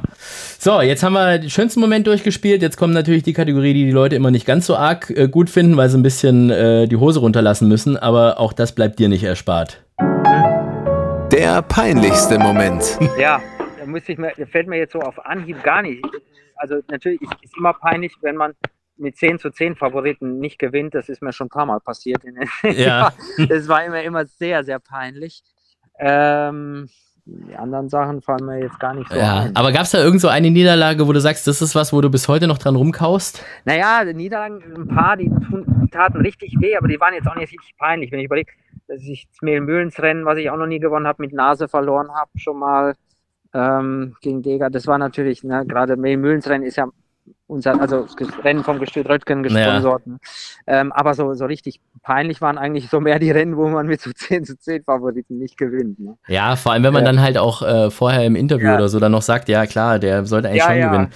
So, jetzt haben wir den schönsten Moment durchgespielt. Jetzt kommt natürlich die Kategorie, die die Leute immer nicht ganz so arg äh, gut finden, weil sie ein bisschen äh, die Hose runterlassen müssen. Aber auch das bleibt dir nicht erspart. Der peinlichste Moment. Ja, da muss ich mir, fällt mir jetzt so auf Anhieb gar nicht. Also natürlich ist, ist immer peinlich, wenn man mit 10 zu 10 Favoriten nicht gewinnt. Das ist mir schon ein paar Mal passiert. ja. das war immer, immer sehr, sehr peinlich. Ähm, die anderen Sachen fallen mir jetzt gar nicht so ja, ein. Aber gab es da irgend so eine Niederlage, wo du sagst, das ist was, wo du bis heute noch dran rumkaust? Naja, die Niederlagen, ein paar, die, tun, taten richtig weh, aber die waren jetzt auch nicht richtig peinlich. Wenn ich überlege, dass ich das Mehlmühlensrennen, was ich auch noch nie gewonnen habe, mit Nase verloren habe, schon mal ähm, gegen Dega, das war natürlich, ne, gerade Mehlmühlensrennen ist ja unser, also das Rennen vom Gestüt Röttgen gesponsert. Ja. Ähm, aber so, so richtig peinlich waren eigentlich so mehr die Rennen, wo man mit so 10 zu 10 Favoriten nicht gewinnt. Ne? Ja, vor allem, wenn man ja. dann halt auch äh, vorher im Interview ja. oder so dann noch sagt, ja klar, der sollte eigentlich schon gewinnen.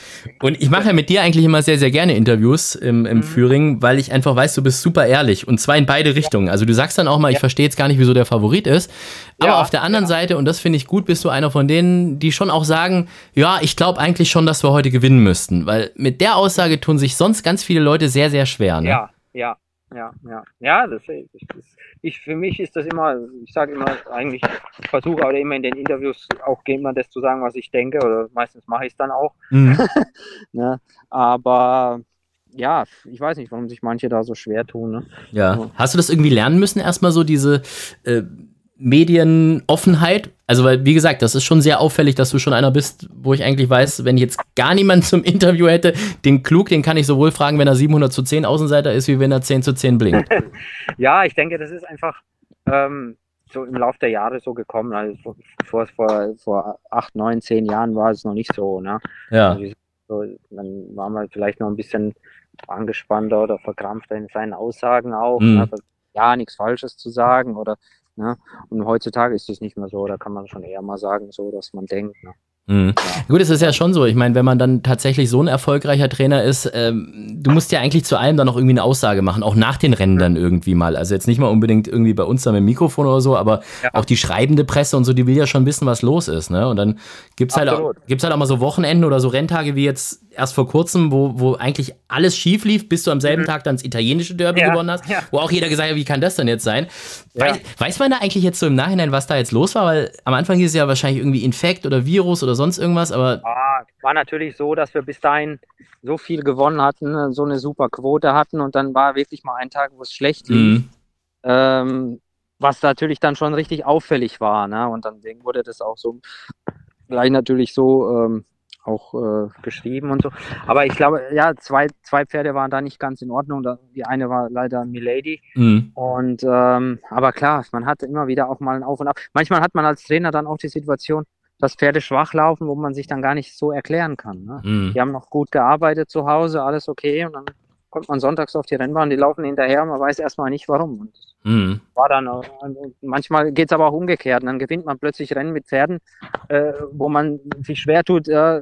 Und ich mache ja mit dir eigentlich immer sehr, sehr gerne Interviews im, im mhm. Führing, weil ich einfach weiß, du bist super ehrlich und zwar in beide Richtungen. Also du sagst dann auch mal, ich verstehe jetzt gar nicht, wieso der Favorit ist, aber auf der anderen Seite, und das finde ich gut, bist du einer von denen, die schon auch sagen, ja, ich glaube eigentlich schon, dass wir heute gewinnen müssten, weil mit der Aussage tun sich sonst ganz viele Leute sehr, sehr schwer. Ne? Ja, ja, ja, ja. Ja, das, das, ich, für mich ist das immer, ich sage immer eigentlich, ich versuche oder immer in den Interviews auch immer das zu sagen, was ich denke, oder meistens mache ich es dann auch. Mhm. ne? Aber ja, ich weiß nicht, warum sich manche da so schwer tun. Ne? Ja. Hast du das irgendwie lernen müssen, erstmal so diese äh, Medienoffenheit. Also, weil, wie gesagt, das ist schon sehr auffällig, dass du schon einer bist, wo ich eigentlich weiß, wenn ich jetzt gar niemand zum Interview hätte, den Klug, den kann ich sowohl fragen, wenn er 700 zu 10 Außenseiter ist, wie wenn er 10 zu 10 blinkt. ja, ich denke, das ist einfach ähm, so im Laufe der Jahre so gekommen. Also vor, vor, vor 8, 9, 10 Jahren war es noch nicht so. Ne? Ja. Also, so, dann war man vielleicht noch ein bisschen angespannter oder verkrampfter in seinen Aussagen auch. Mhm. Ne? Ja, nichts Falsches zu sagen oder Ne? Und heutzutage ist es nicht mehr so, da kann man schon eher mal sagen, so dass man denkt. Ne? Mhm. Ja. Gut, es ist ja schon so. Ich meine, wenn man dann tatsächlich so ein erfolgreicher Trainer ist, ähm, du musst ja eigentlich zu allem dann noch irgendwie eine Aussage machen, auch nach den Rennen dann irgendwie mal. Also jetzt nicht mal unbedingt irgendwie bei uns dann mit dem Mikrofon oder so, aber ja. auch die schreibende Presse und so, die will ja schon wissen, was los ist. Ne? Und dann gibt's halt, auch, gibt's halt auch mal so Wochenenden oder so Renntage wie jetzt erst vor kurzem, wo, wo eigentlich alles schief lief, bis du am selben mhm. Tag dann das italienische Derby ja. gewonnen hast, wo auch jeder gesagt hat, wie kann das denn jetzt sein? Weiß, weiß man da eigentlich jetzt so im Nachhinein, was da jetzt los war? Weil am Anfang hieß es ja wahrscheinlich irgendwie Infekt oder Virus oder sonst irgendwas, aber. Ah, war natürlich so, dass wir bis dahin so viel gewonnen hatten, so eine super Quote hatten und dann war wirklich mal ein Tag, wo es schlecht lief. Mhm. Ähm, was natürlich dann schon richtig auffällig war. Ne? Und dann wurde das auch so gleich natürlich so ähm, auch äh, geschrieben und so. Aber ich glaube, ja, zwei, zwei Pferde waren da nicht ganz in Ordnung. Die eine war leider Milady. Mhm. Und ähm, aber klar, man hat immer wieder auch mal ein Auf und Ab. Manchmal hat man als Trainer dann auch die Situation, dass Pferde schwach laufen, wo man sich dann gar nicht so erklären kann. Ne? Mhm. Die haben noch gut gearbeitet zu Hause, alles okay, und dann kommt man sonntags auf die Rennbahn, die laufen hinterher, man weiß erstmal nicht warum. Und mhm. war dann, manchmal geht es aber auch umgekehrt, und dann gewinnt man plötzlich Rennen mit Pferden, äh, wo man sich schwer tut, äh,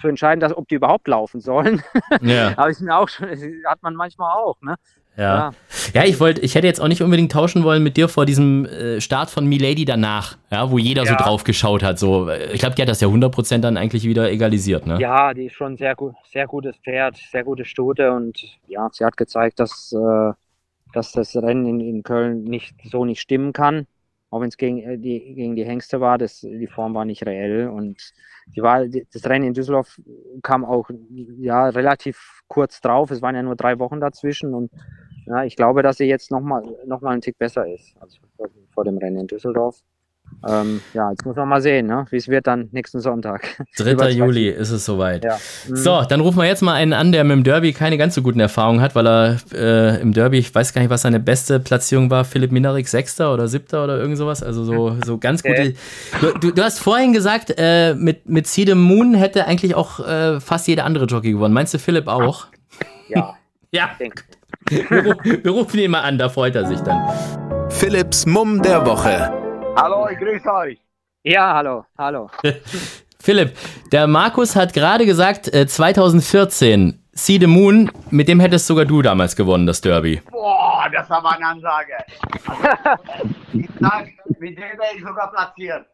zu entscheiden, dass, ob die überhaupt laufen sollen. Ja. Aber ich mir auch schon, hat man manchmal auch, ne? Ja. ja, ich wollte, ich hätte jetzt auch nicht unbedingt tauschen wollen mit dir vor diesem äh, Start von Milady danach, ja, wo jeder ja. so drauf geschaut hat. So, ich glaube, die hat das ja 100% dann eigentlich wieder egalisiert, ne? Ja, die ist schon sehr gut, sehr gutes Pferd, sehr gute Stute und ja, sie hat gezeigt, dass, äh, dass das Rennen in, in Köln nicht so nicht stimmen kann. Auch wenn es gegen äh, die, gegen die Hengste war, das, die Form war nicht reell und die war, das Rennen in Düsseldorf kam auch ja relativ kurz drauf. Es waren ja nur drei Wochen dazwischen und ja, ich glaube, dass sie jetzt nochmal noch mal einen Tick besser ist als vor dem Rennen in Düsseldorf. Ähm, ja, jetzt muss man mal sehen, ne? wie es wird dann nächsten Sonntag. 3. Juli ist es soweit. Ja. Mhm. So, dann rufen wir jetzt mal einen an, der mit dem Derby keine ganz so guten Erfahrungen hat, weil er äh, im Derby, ich weiß gar nicht, was seine beste Platzierung war, Philipp Minarik, Sechster oder Siebter oder irgend sowas. Also so, so ganz okay. gute. Du, du, hast vorhin gesagt, äh, mit, mit Seed Moon hätte eigentlich auch äh, fast jeder andere Jockey gewonnen. Meinst du Philipp auch? Ja. ja. Wir, wir rufen ihn mal an, da freut er sich dann. Philipps Mumm der Woche. Hallo, ich grüße euch. Ja, hallo, hallo. Philipp, der Markus hat gerade gesagt, äh, 2014, See the Moon, mit dem hättest sogar du damals gewonnen, das Derby. Boah, das war meine Ansage. Ich sag, mit dem wäre ich sogar platziert.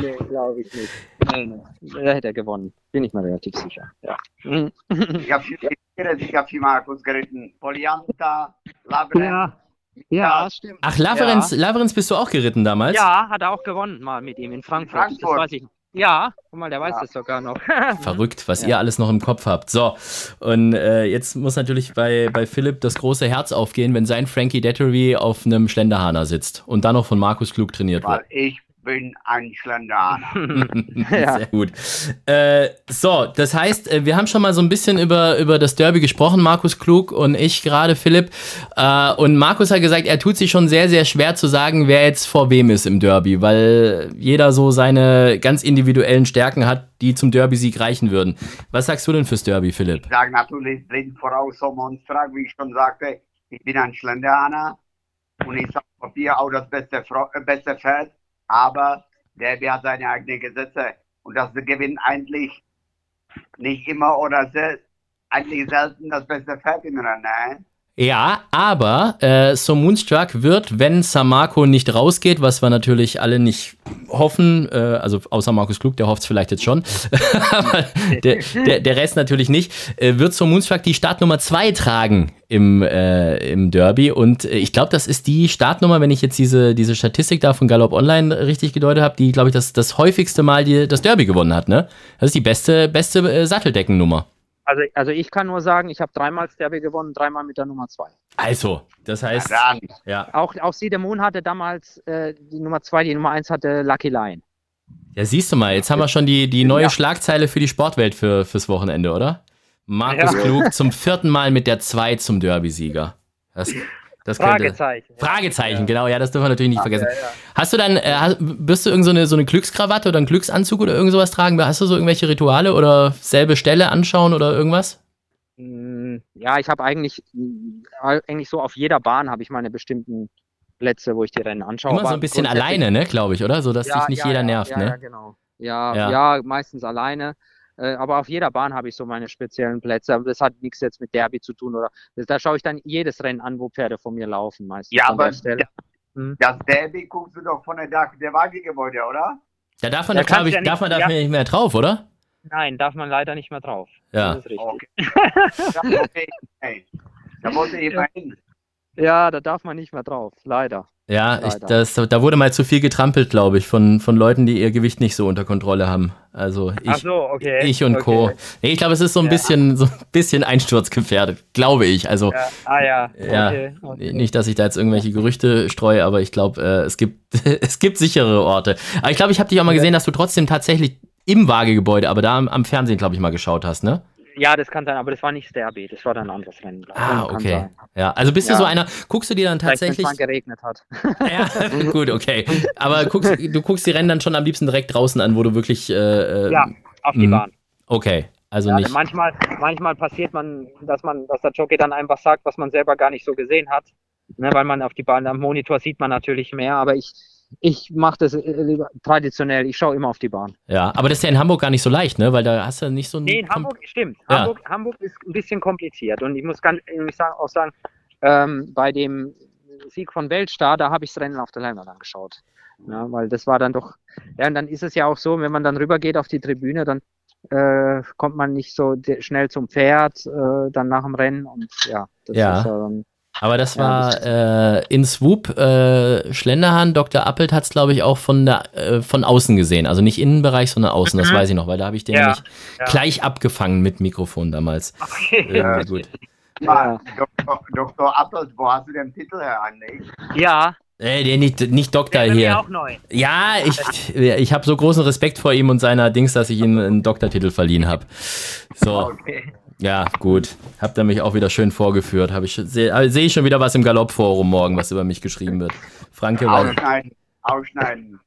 nee, glaube ich nicht. Nee, nee. Da hätte er gewonnen. Bin ich mir relativ sicher. Ja. ich habe viel, hab viel Markus geritten. Polianta, Labyrinth. Ja. Ja, stimmt. Ach, Laverenz, ja. Laverenz bist du auch geritten damals? Ja, hat er auch gewonnen mal mit ihm in Frankfurt. Frankfurt. Das weiß ich. Ja, guck mal, der weiß ja. das sogar noch. Verrückt, was ja. ihr alles noch im Kopf habt. So, und äh, jetzt muss natürlich bei, bei Philipp das große Herz aufgehen, wenn sein Frankie Dettery auf einem Schlenderhahner sitzt und dann noch von Markus Klug trainiert Weil wird. Ich bin ein Schlenderhahner. Sehr gut. Äh, so, das heißt, äh, wir haben schon mal so ein bisschen über, über das Derby gesprochen, Markus Klug und ich gerade, Philipp. Äh, und Markus hat gesagt, er tut sich schon sehr, sehr schwer zu sagen, wer jetzt vor wem ist im Derby, weil jeder so seine ganz individuellen Stärken hat, die zum Derby-Sieg reichen würden. Was sagst du denn fürs Derby, Philipp? Ich sage natürlich blind voraus so Monster, wie ich schon sagte. Ich bin ein Schlenderhahner und ich sage auf dir auch das beste, äh, beste Pferd aber der hat seine eigenen Gesetze und das gewinnt eigentlich nicht immer oder sel eigentlich selten das beste Pferd im Rennen. Ja, aber äh, So Moonstruck wird, wenn Samako nicht rausgeht, was wir natürlich alle nicht hoffen, äh, also außer Markus Klug, der hofft es vielleicht jetzt schon, aber der, der, der, Rest natürlich nicht, äh, wird So Moonstruck die Startnummer 2 tragen im, äh, im Derby. Und äh, ich glaube, das ist die Startnummer, wenn ich jetzt diese, diese Statistik da von Galopp Online richtig gedeutet habe, die, glaube ich, das, das häufigste Mal die, das Derby gewonnen hat. Ne? Das ist die beste, beste äh, Satteldeckennummer. Also, also ich kann nur sagen, ich habe dreimal Derby gewonnen, dreimal mit der Nummer zwei. Also, das heißt, ja, ja. Auch, auch Moon hatte damals äh, die Nummer zwei, die Nummer eins hatte Lucky Lion. Ja, siehst du mal, jetzt haben wir schon die, die neue ja. Schlagzeile für die Sportwelt für, fürs Wochenende, oder? Markus. Klug zum vierten Mal mit der 2 zum Derby-Sieger. Das, das Fragezeichen. Könnte, Fragezeichen, ja. genau, ja, das dürfen wir natürlich nicht vergessen. Hast du dann, äh, hast, wirst du irgendeine so, so eine Glückskrawatte oder einen Glücksanzug oder irgend sowas tragen? Hast du so irgendwelche Rituale oder selbe Stelle anschauen oder irgendwas? Mm, ja, ich habe eigentlich, eigentlich so auf jeder Bahn habe ich meine bestimmten Plätze, wo ich die Rennen anschaue. Immer so ein bisschen alleine, ne, glaube ich, oder? So, dass ja, dich nicht ja, jeder nervt, ja, ne? Ja, genau. Ja, ja, meistens alleine. Äh, aber auf jeder Bahn habe ich so meine speziellen Plätze. Aber das hat nichts jetzt mit Derby zu tun. Oder das, da schaue ich dann jedes Rennen an, wo Pferde von mir laufen meistens. Ja, aber der, hm? das Derby guckst du doch von der, der Wagengebäude, oder? Da darf man, da glaube ich, ja darf man da ja. nicht mehr drauf, oder? Nein, darf man leider nicht mehr drauf. Ja. Das ist richtig. Okay. okay. Da wollte ich hin. Ja, da darf man nicht mehr drauf, leider. Ja, ich, das, da wurde mal zu viel getrampelt, glaube ich, von, von Leuten, die ihr Gewicht nicht so unter Kontrolle haben. Also ich, so, okay. ich und okay. Co. Nee, ich glaube, es ist so ein ja. bisschen so ein bisschen einsturzgefährdet, glaube ich. Also ja. Ah ja. ja okay. Nicht, dass ich da jetzt irgendwelche Gerüchte streue, aber ich glaube, äh, es gibt es gibt sichere Orte. Aber ich glaube, ich habe dich auch mal gesehen, dass du trotzdem tatsächlich im Waagegebäude, aber da am, am Fernsehen, glaube ich, mal geschaut hast, ne? Ja, das kann sein, aber das war nicht Derby, das war dann ein anderes Rennen. Ah, okay. Ja, also bist ja. du so einer, guckst du dir dann tatsächlich. Wenn es geregnet hat. ja, gut, okay. Aber guckst, du guckst die Rennen dann schon am liebsten direkt draußen an, wo du wirklich. Äh, äh ja, auf die mh. Bahn. Okay. Also ja, nicht. Manchmal, manchmal passiert man, dass man, dass der Jockey dann einfach sagt, was man selber gar nicht so gesehen hat. Ne, weil man auf die Bahn, am Monitor sieht man natürlich mehr, aber ich, ich mache das äh, lieber traditionell. Ich schaue immer auf die Bahn. Ja, aber das ist ja in Hamburg gar nicht so leicht, ne? Weil da hast du nicht so ein. Nee, in Hamburg stimmt. Ja. Hamburg, Hamburg ist ein bisschen kompliziert. Und ich muss ganz ich auch sagen, ähm, bei dem Sieg von Weltstar, da habe ich das Rennen auf der Leinwand angeschaut. Ja, weil das war dann doch. Ja, und dann ist es ja auch so, wenn man dann rübergeht auf die Tribüne, dann äh, kommt man nicht so schnell zum Pferd, äh, dann nach dem Rennen. Und ja, das ja. ist ja dann aber das war äh, in Swoop. Äh, Schlenderhahn, Dr. Appelt hat es, glaube ich, auch von, der, äh, von außen gesehen. Also nicht Innenbereich, sondern außen. Das mhm. weiß ich noch, weil da habe ich den ja, nämlich ja. gleich abgefangen mit Mikrofon damals. Okay. Ja, gut. Mal, Dr. Dr. Appels, wo hast du den Titel her eigentlich? Ja, Äh, der nicht, nicht Doktor mir hier. auch neu. Ja, ich, ich habe so großen Respekt vor ihm und seiner Dings, dass ich ihm einen Doktortitel verliehen habe. So, Okay. Ja, gut. Habt ihr mich auch wieder schön vorgeführt. Habe ich sehe seh ich schon wieder was im Galoppforum morgen, was über mich geschrieben wird. Franke war Ausschneiden, ausschneiden.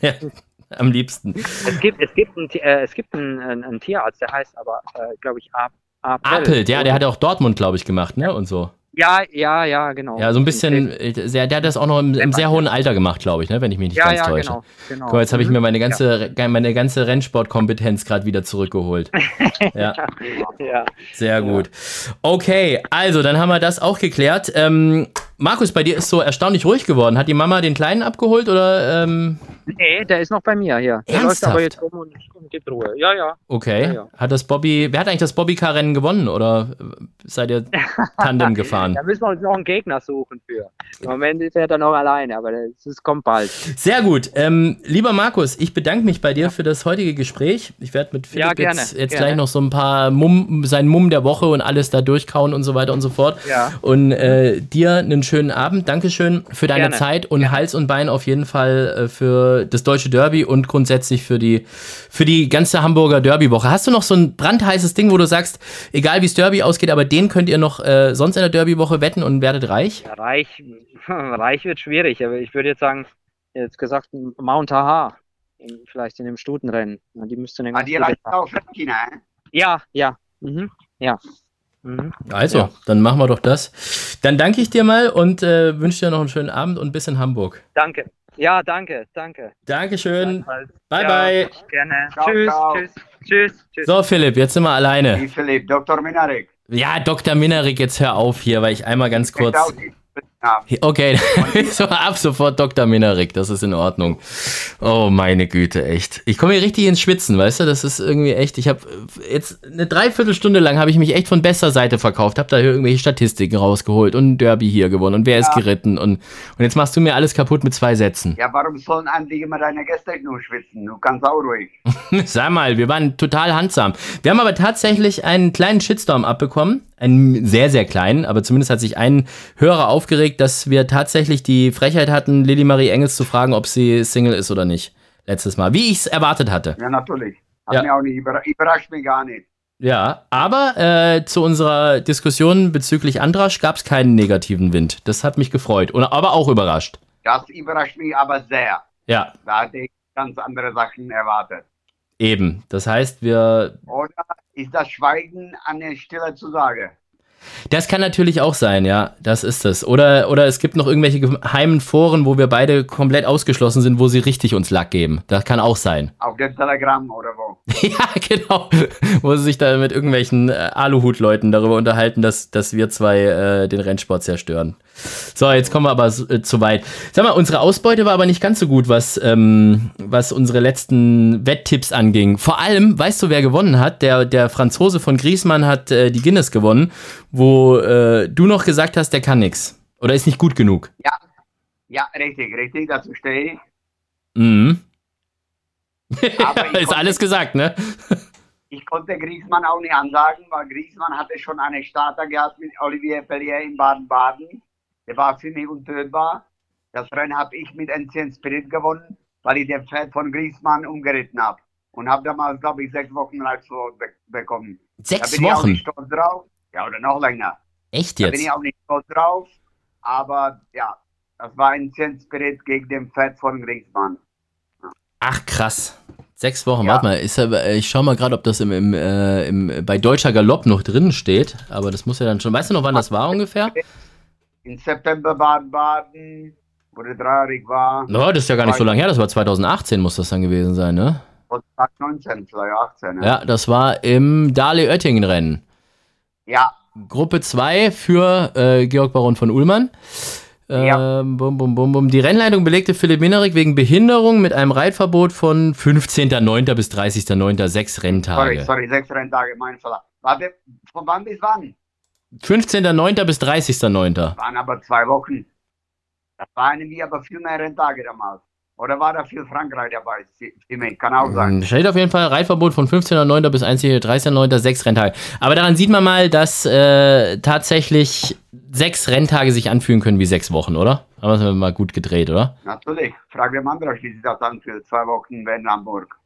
ja, am liebsten. Es gibt, es gibt, ein, äh, es gibt einen, einen, einen Tierarzt, der heißt aber, äh, glaube ich, Ap Apel. Appelt, ja, der hat auch Dortmund, glaube ich, gemacht, ne? Und so. Ja, ja, ja, genau. Ja, so ein bisschen, äh, sehr, der hat das auch noch im, im sehr hohen Alter gemacht, glaube ich, ne? Wenn ich mich nicht Ja, ganz ja, täusche. genau. genau. Guck jetzt habe ich Mhm. mir meine ganze, meine ganze Rennsportkompetenz gerade wieder zurückgeholt. Ja, Ja. sehr gut. Okay, also dann haben wir das auch geklärt. Ähm, Markus, bei dir ist so erstaunlich ruhig geworden. Hat die Mama den Kleinen abgeholt oder? Ähm, Nee, der ist noch bei mir hier. Der läuft Ernsthaft? aber jetzt rum und, und gibt Ruhe. Ja, ja. okay. Ja, ja. Hat das Bobby, wer hat eigentlich das Bobby-Car-Rennen gewonnen oder seid ihr Tandem gefahren? Da müssen wir uns noch einen Gegner suchen für. Im Moment ist er dann noch alleine, aber das, das kommt bald. Sehr gut. Ähm, lieber Markus, ich bedanke mich bei dir für das heutige Gespräch. Ich werde mit Philipp Ja, gerne, jetzt, jetzt gerne. gleich noch so ein paar Mumm, sein Mumm der Woche und alles da durchkauen und so weiter und so fort. Ja. Und äh, dir einen schönen Abend. Dankeschön für deine Gerne, Zeit und Hals und Bein auf jeden Fall äh, für das deutsche Derby und grundsätzlich für die, für die ganze Hamburger Derby-Woche. Hast du noch so ein brandheißes Ding, wo du sagst, egal wie es Derby ausgeht, aber den könnt ihr noch äh, sonst in der Derby-Woche wetten und werdet reich? Ja, reich, reich wird schwierig, aber ich würde jetzt sagen, jetzt gesagt, Mount Aha. In, vielleicht in dem Stutenrennen. Ja, die müsste eine Ah, ganz die? Ja, ja. Mhm. Ja. Mhm. Also, Ja. dann machen wir doch das. Dann danke ich dir mal und äh, wünsche dir noch einen schönen Abend und bis in Hamburg. Danke. Ja, danke, danke. Dankeschön. Bye, ja, bye. Gerne. Ciao, tschüss, ciao. tschüss, tschüss, tschüss. So, Philipp, jetzt sind wir alleine. Wie Philipp, Dr. Minarik. Ja, Dr. Minarik, jetzt hör auf hier, weil ich einmal ganz kurz. Ja, Okay, so ab sofort Dr. Minarik, das ist in Ordnung. Oh, meine Güte, echt. Ich komme hier richtig ins Schwitzen, weißt du? Das ist irgendwie echt. Ich habe jetzt eine Dreiviertelstunde lang habe ich mich echt von bester Seite verkauft, habe da irgendwelche Statistiken rausgeholt und ein Derby hier gewonnen und wer ist geritten und, und jetzt machst du mir alles kaputt mit zwei Sätzen. ja, warum sollen eigentlich immer deine Gäste nur schwitzen? Du kannst auch ruhig. Sag mal, wir waren total handsam. Wir haben aber tatsächlich einen kleinen Shitstorm abbekommen. Einen sehr, sehr kleinen, aber zumindest hat sich ein Hörer aufgeregt, dass wir tatsächlich die Frechheit hatten, Lilly Marie Engels zu fragen, ob sie Single ist oder nicht. Letztes Mal. Wie ich es erwartet hatte. Ja, natürlich. Hat Ja. mir auch nicht überra überrascht mich gar nicht. Ja, aber äh, zu unserer Diskussion bezüglich Andrasch gab es keinen negativen Wind. Das hat mich gefreut. Und, aber auch überrascht. Das überrascht mich aber sehr. Ja, Da hatte ich ganz andere Sachen erwartet. eben. Das heißt, wir Oder ist das Schweigen eine stille Zusage? Das kann natürlich auch sein, ja, das ist es. Oder, oder es gibt noch irgendwelche geheimen Foren, wo wir beide komplett ausgeschlossen sind, wo sie richtig uns Lack geben. Das kann auch sein. Auf dem Telegram oder wo? ja, genau. Wo sie sich da mit irgendwelchen äh, Aluhut-Leuten darüber unterhalten, dass, dass wir zwei äh, den Rennsport zerstören. So, jetzt kommen wir aber so- äh, zu weit. Sag mal, unsere Ausbeute war aber nicht ganz so gut, was, ähm, was unsere letzten Wetttipps anging. Vor allem, weißt du, wer gewonnen hat? Der, der Franzose von Griesmann hat äh, die Guinness gewonnen, wo äh, du noch gesagt hast, der kann nix. Oder ist nicht gut genug. Ja, ja, richtig, richtig, dazu stehe ich. Mhm. Aber ist konnte- alles gesagt, ne? Ich konnte Griezmann auch nicht ansagen, weil Griezmann hatte schon eine Starter gehabt mit Olivier Pellier in Baden-Baden. Der war für mich untötbar. Das Rennen habe ich mit Ancient Spirit gewonnen, weil ich den Pferd von Griezmann umgeritten habe. Und habe damals, glaube ich, sechs Wochen be bekommen. Da Sechs bin ich auch Wochen. nicht stolz drauf. Ja, oder noch länger. Echt Da bin jetzt? ich auch nicht stolz drauf. Aber ja, das war Ancient Spirit gegen den Pferd von Griezmann. Ach krass. Sechs Wochen, Ja. warte mal, ist ich schau mal gerade, ob das im, im, äh, im, bei Deutscher Galopp noch drin steht, aber das muss ja dann schon. Weißt du noch, wann das war ungefähr? In September Baden-Baden, wo der Dreierig war. No, das ist ja gar nicht so lange her, das war 2018 muss das dann gewesen sein, ne? Und 19, vielleicht 18. Ja. Ja, das war im Dale-Oettingen-Rennen. Ja, Gruppe 2 für äh, Georg Baron von Ullmann. Ja. Ähm, bum, bum, bum, bum. Die Rennleitung belegte Philipp Minerik wegen Behinderung mit einem Reitverbot von 15.09. bis 30.09. Sechs sorry, Renntage. sorry, sechs Renntage, mein Fehler. Warte, von wann bis wann? 15.09. bis 30.09. waren aber zwei Wochen. Das waren irgendwie aber viel mehr Renntage damals. Oder war da viel Frankreich dabei? Mich, kann auch sein. Hm, Steht auf jeden Fall Reitverbot von 15.09. bis 30.09. sechs Renntage. Aber daran sieht man mal, dass äh, tatsächlich sechs Renntage sich anfühlen können wie sechs Wochen, oder? Haben wir es mal gut gedreht, oder? Natürlich. Frag dem anderen, wie sich das anfühlt. Zwei Wochen in Hamburg.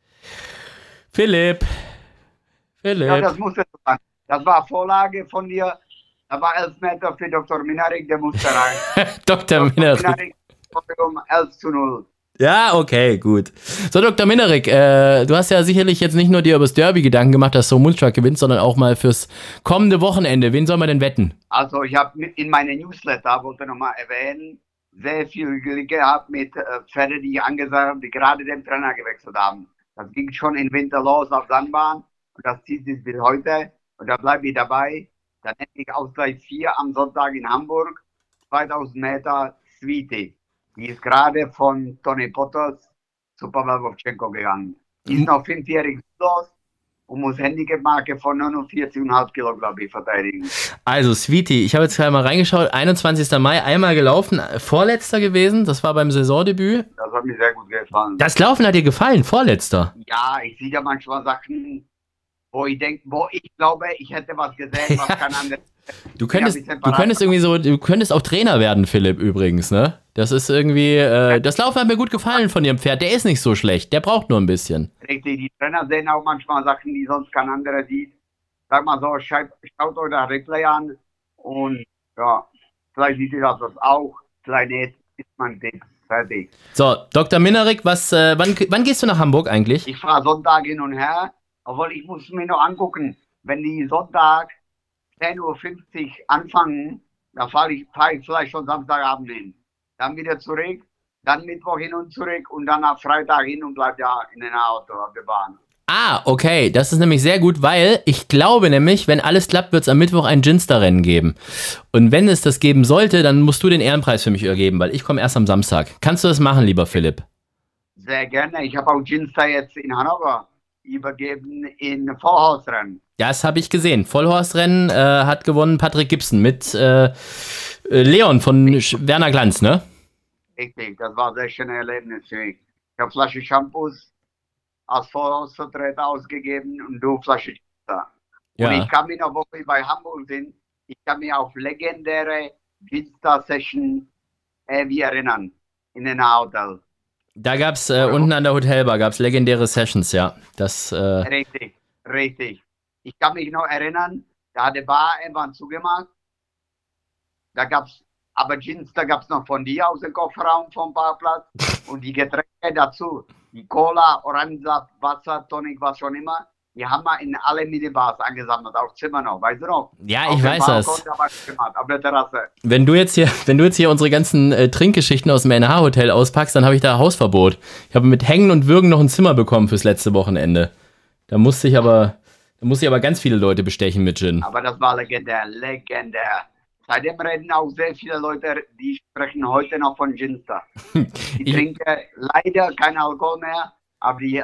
Philipp. Philipp. Ja, das musste sein. Das war Vorlage von dir. Da war Elfmeter für Dr. Minarik, der musste rein. Dr. Minarik. Minarik um 11 zu 0. Ja, okay, gut. So, Dr. Minerik, äh, du hast ja sicherlich jetzt nicht nur dir über das Derby Gedanken gemacht, dass so Moonstruck gewinnt, sondern auch mal fürs kommende Wochenende. Wen soll man denn wetten? Also ich habe in meinem Newsletter, wollte nochmal erwähnen, sehr viel Glück gehabt mit äh, Pferden, die angesagt habe, die gerade den Trainer gewechselt haben. Das ging schon im Winter los auf Sandbahn und das zieht sich bis heute und da bleibe ich dabei. Dann hätte ich Ausgleich 4 am Sonntag in Hamburg, 2000 Meter Sweetie. Die ist gerade von Tony Potters zu Pavel Wovchenko gegangen. Die ist noch fünfjährig los und muss Handicap-Marke von 49,5 Kilo, glaube ich, verteidigen. Also, Sweetie, ich habe jetzt gerade mal reingeschaut, 21. Mai, einmal gelaufen, vorletzter gewesen, das war beim Saisondebüt. Das hat mir sehr gut gefallen. Das Laufen hat dir gefallen, vorletzter. Ja, ich sehe da manchmal Sachen, wo ich denke, wo ich glaube, ich hätte was gesehen, was kein anderer. Du könntest, Ja, du könntest irgendwie so, du könntest auch Trainer werden, Philipp, übrigens, ne? Das ist irgendwie, äh, das Laufen hat mir gut gefallen von ihrem Pferd. Der ist nicht so schlecht, der braucht nur ein bisschen. Richtig, die Trainer sehen auch manchmal Sachen, die sonst kein anderer sieht. Sag mal so, schaut, schaut euch das Replay an und ja, vielleicht sieht ihr das auch, vielleicht nicht, ist man Tipp. Fertig. So, Dr. Minerik, was, äh, wann, wann gehst du nach Hamburg eigentlich? Ich fahre Sonntag hin und her, obwohl ich muss mir noch angucken, wenn die Sonntag 10.50 Uhr anfangen, da fahre ich, fahr ich vielleicht schon Samstagabend hin. Dann wieder zurück, dann Mittwoch hin und zurück und dann am Freitag hin und bleib ja in den Auto auf der Bahn. Ah, okay, das ist nämlich sehr gut, weil ich glaube nämlich, wenn alles klappt, wird es am Mittwoch ein Ginster-Rennen geben. Und wenn es das geben sollte, dann musst du den Ehrenpreis für mich übergeben, weil ich komme erst am Samstag. Kannst du das machen, lieber Philipp? Sehr gerne. Ich habe auch Ginster jetzt in Hannover übergeben in Vorhausrennen. Ja, das habe ich gesehen. Vollhorstrennen äh, hat gewonnen Patrick Gibson mit äh, Leon von Werner Glanz, ne? Richtig, das war ein sehr schönes Erlebnis für mich. Ich habe Flasche Shampoos als Vorhausvertreter ausgegeben und du Flasche. Und Ja. ich kann mich noch, wo wir bei Hamburg sind, ich kann mich auf legendäre Ginster-Session äh, erinnern. In den Hotel. Da gab's äh, unten an der Hotelbar gab's legendäre Sessions, ja. Das äh, Richtig, richtig. Ich kann mich noch erinnern, da hat die Bar irgendwann zugemacht. Da gab's, aber Gins, da gab's noch von dir aus dem Kofferraum vom Parkplatz und die Getränke dazu. Die Cola, Orangensaft, Wasser, Tonic, was schon immer. Die haben wir in alle Minibars angesammelt, auch Zimmer noch, weißt du noch? Ja, ich weiß das. Es gemacht, auf der Terrasse. Wenn du jetzt hier, wenn du jetzt hier unsere ganzen äh, Trinkgeschichten aus dem NH-Hotel auspackst, dann habe ich da Hausverbot. Ich habe mit Hängen und Würgen noch ein Zimmer bekommen fürs letzte Wochenende. Da musste ich aber, da musste ich aber ganz viele Leute bestechen mit Gin. Aber das war legendär, legendär. Seitdem reden auch sehr viele Leute, die sprechen heute noch von Ginster. Die Ich- trinken leider kein Alkohol mehr, aber die,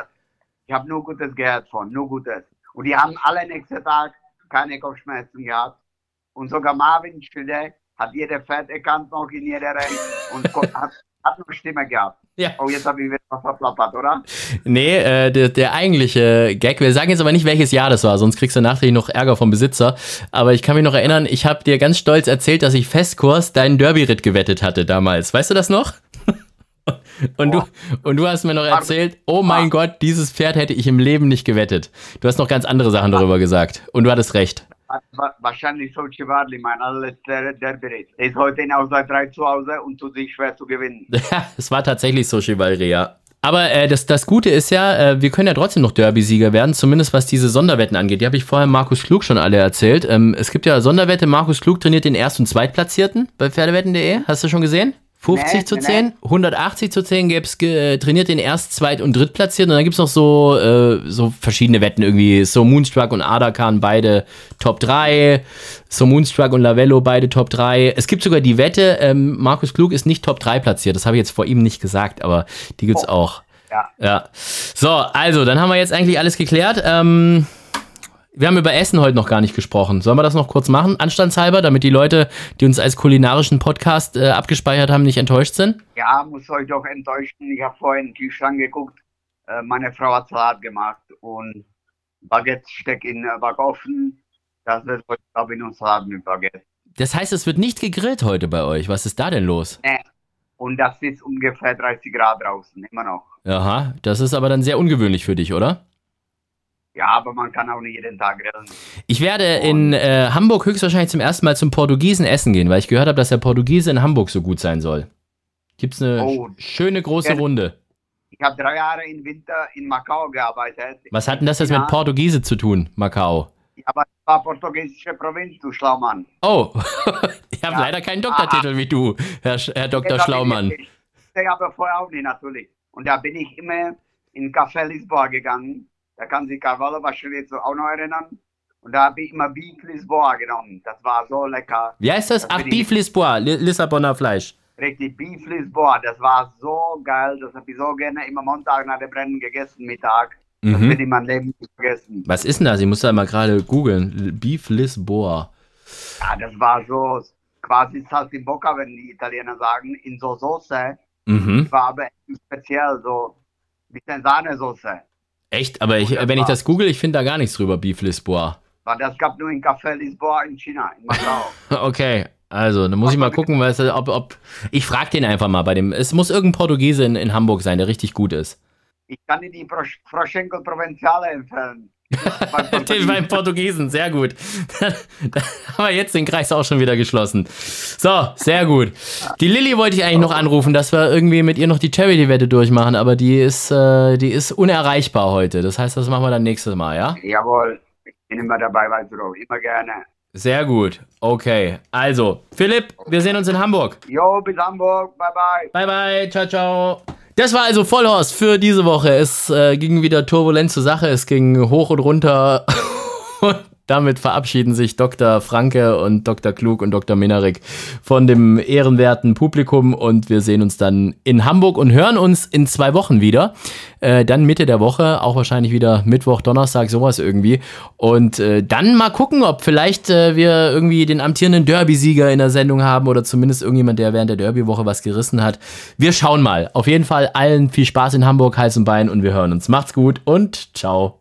ich habe nur Gutes gehört von, nur Gutes. Und die haben alle nächsten Tag keine Kopfschmerzen gehabt. Und sogar Marvin Schilde hat jeder Pferd erkannt noch in jeder Rennen und hat, hat noch Stimme gehabt. Ja. Oh, jetzt habe ich wieder was verplappert, oder? Nee, äh, der, der eigentliche Gag, wir sagen jetzt aber nicht, welches Jahr das war, sonst kriegst du nachträglich noch Ärger vom Besitzer. Aber ich kann mich noch erinnern, ich habe dir ganz stolz erzählt, dass ich Festkurs deinen Derby-Ritt gewettet hatte damals. Weißt du das noch? Und du, und du hast mir noch erzählt, oh mein Gott, dieses Pferd hätte ich im Leben nicht gewettet. Du hast noch ganz andere Sachen darüber gesagt. Und du hattest recht. Wahrscheinlich so Chivarli, mein allerletzter Derby. Er ist heute in Auswahl 3 zu Hause und tut sich schwer zu gewinnen. es war tatsächlich so Chivalry, ja. Aber äh, das, das Gute ist ja, äh, wir können ja trotzdem noch Derby-Sieger werden, zumindest was diese Sonderwetten angeht. Die habe ich vorher Markus Klug schon alle erzählt. Ähm, es gibt ja Sonderwette, Markus Klug trainiert den Erst- und Zweitplatzierten bei Pferdewetten.de. Hast du schon gesehen? 50 Nee, zu nee, 10, 180 zu 10 gäb's, ge- äh, trainiert den Erst-, Zweit- und Drittplatzierten. Und dann gibt's noch so, äh, so verschiedene Wetten irgendwie. So Moonstruck und Adakan, beide Top 3. So Moonstruck und Lavello, beide Top 3. Es gibt sogar die Wette, ähm, Markus Klug ist nicht Top 3 platziert. Das habe ich jetzt vor ihm nicht gesagt, aber die gibt's auch. Ja. Ja. So, also, dann haben wir jetzt eigentlich alles geklärt. Ähm, Wir haben über Essen heute noch gar nicht gesprochen. Sollen wir das noch kurz machen, anstandshalber, damit die Leute, die uns als kulinarischen Podcast äh, abgespeichert haben, nicht enttäuscht sind? Ja, muss euch doch enttäuschen. Ich habe vorhin in den Kühlschrank geguckt. Äh, meine Frau hat Salat gemacht und Baguette steckt in den Backofen. Das wird heute, glaube ich, nur Salat mit Baguette. Das heißt, es wird nicht gegrillt heute bei euch. Was ist da denn los? Nee. Und das ist ungefähr 30 Grad draußen, immer noch. Aha, das ist aber dann sehr ungewöhnlich für dich, oder? Ja, aber man kann auch nicht jeden Tag grillen. Ich werde in äh, Hamburg höchstwahrscheinlich zum ersten Mal zum Portugiesen essen gehen, weil ich gehört habe, dass der Portugiese in Hamburg so gut sein soll. Gibt's eine Oh. schöne große Ja. Runde. Ich habe drei Jahre im Winter in Macau gearbeitet. Was hat denn das jetzt Ja. mit Portugiese zu tun, Macau? Aber es war portugiesische Provinz, du Schlaumann. Oh, ich habe Ja. leider keinen Doktortitel wie du, Herr, Herr Dr. Ja, Schlaumann. Ich, ich aber vorher auch nicht, natürlich. Und da bin ich immer in Café Lisboa gegangen. Da kann sich Carvalho wahrscheinlich so auch noch erinnern. Und da habe ich immer Beef Lisboa genommen. Das war so lecker. Wie heißt das? Das Ach, ich- Beef Lisboa, Li Lissabonner Fleisch. Richtig, Beef Lisboa. Das war so geil. Das habe ich so gerne immer Montag nach dem Rennen gegessen, Mittag. Das Mhm. wird in meinem Leben nicht vergessen. Was ist denn das? Ich muss da mal gerade googeln. Beef Lisboa. Ja, das war so quasi Saltimbocca, wenn die Italiener sagen, in so Soße. Mhm. War aber echt speziell, so ein bisschen Sahnesoße. Echt? Aber ich, wenn ich das google, ich finde da gar nichts drüber, Beef Lisboa. Weil das gab nur in Café Lisboa in China, in Macau. Okay, also, dann muss ich mal gucken, was, ob, ob. Ich frage den einfach mal bei dem. Es muss irgendein Portugiese in, in Hamburg sein, der richtig gut ist. Ich kann dir die Frosch- Froschenkel Provenziale empfehlen. Beim beim Portugiesen, sehr gut. da haben wir jetzt den Kreis auch schon wieder geschlossen. So, sehr gut. Die Lilly wollte ich eigentlich noch anrufen, dass wir irgendwie mit ihr noch die Charity-Wette durchmachen, aber die ist, äh, die ist unerreichbar heute. Das heißt, das machen wir dann nächstes Mal, ja? Jawohl, ich bin immer dabei, weißt du doch, immer gerne. Sehr gut. Okay. Also, Philipp, wir sehen uns in Hamburg. Jo, bis Hamburg, bye bye. Bye, bye. Ciao, ciao. Das war also Vollhorst für diese Woche. Es äh, ging wieder turbulent zur Sache. Es ging hoch und runter. und damit verabschieden sich Dr. Franke und Dr. Klug und Dr. Minarik von dem ehrenwerten Publikum. Und wir sehen uns dann in Hamburg und hören uns in zwei Wochen wieder. Äh, dann Mitte der Woche, auch wahrscheinlich wieder Mittwoch, Donnerstag, sowas irgendwie. Und äh, dann mal gucken, ob vielleicht äh, wir irgendwie den amtierenden Derby-Sieger in der Sendung haben oder zumindest irgendjemand, der während der Derby-Woche was gerissen hat. Wir schauen mal. Auf jeden Fall allen viel Spaß in Hamburg, Hals und Bein und wir hören uns. Macht's gut und ciao.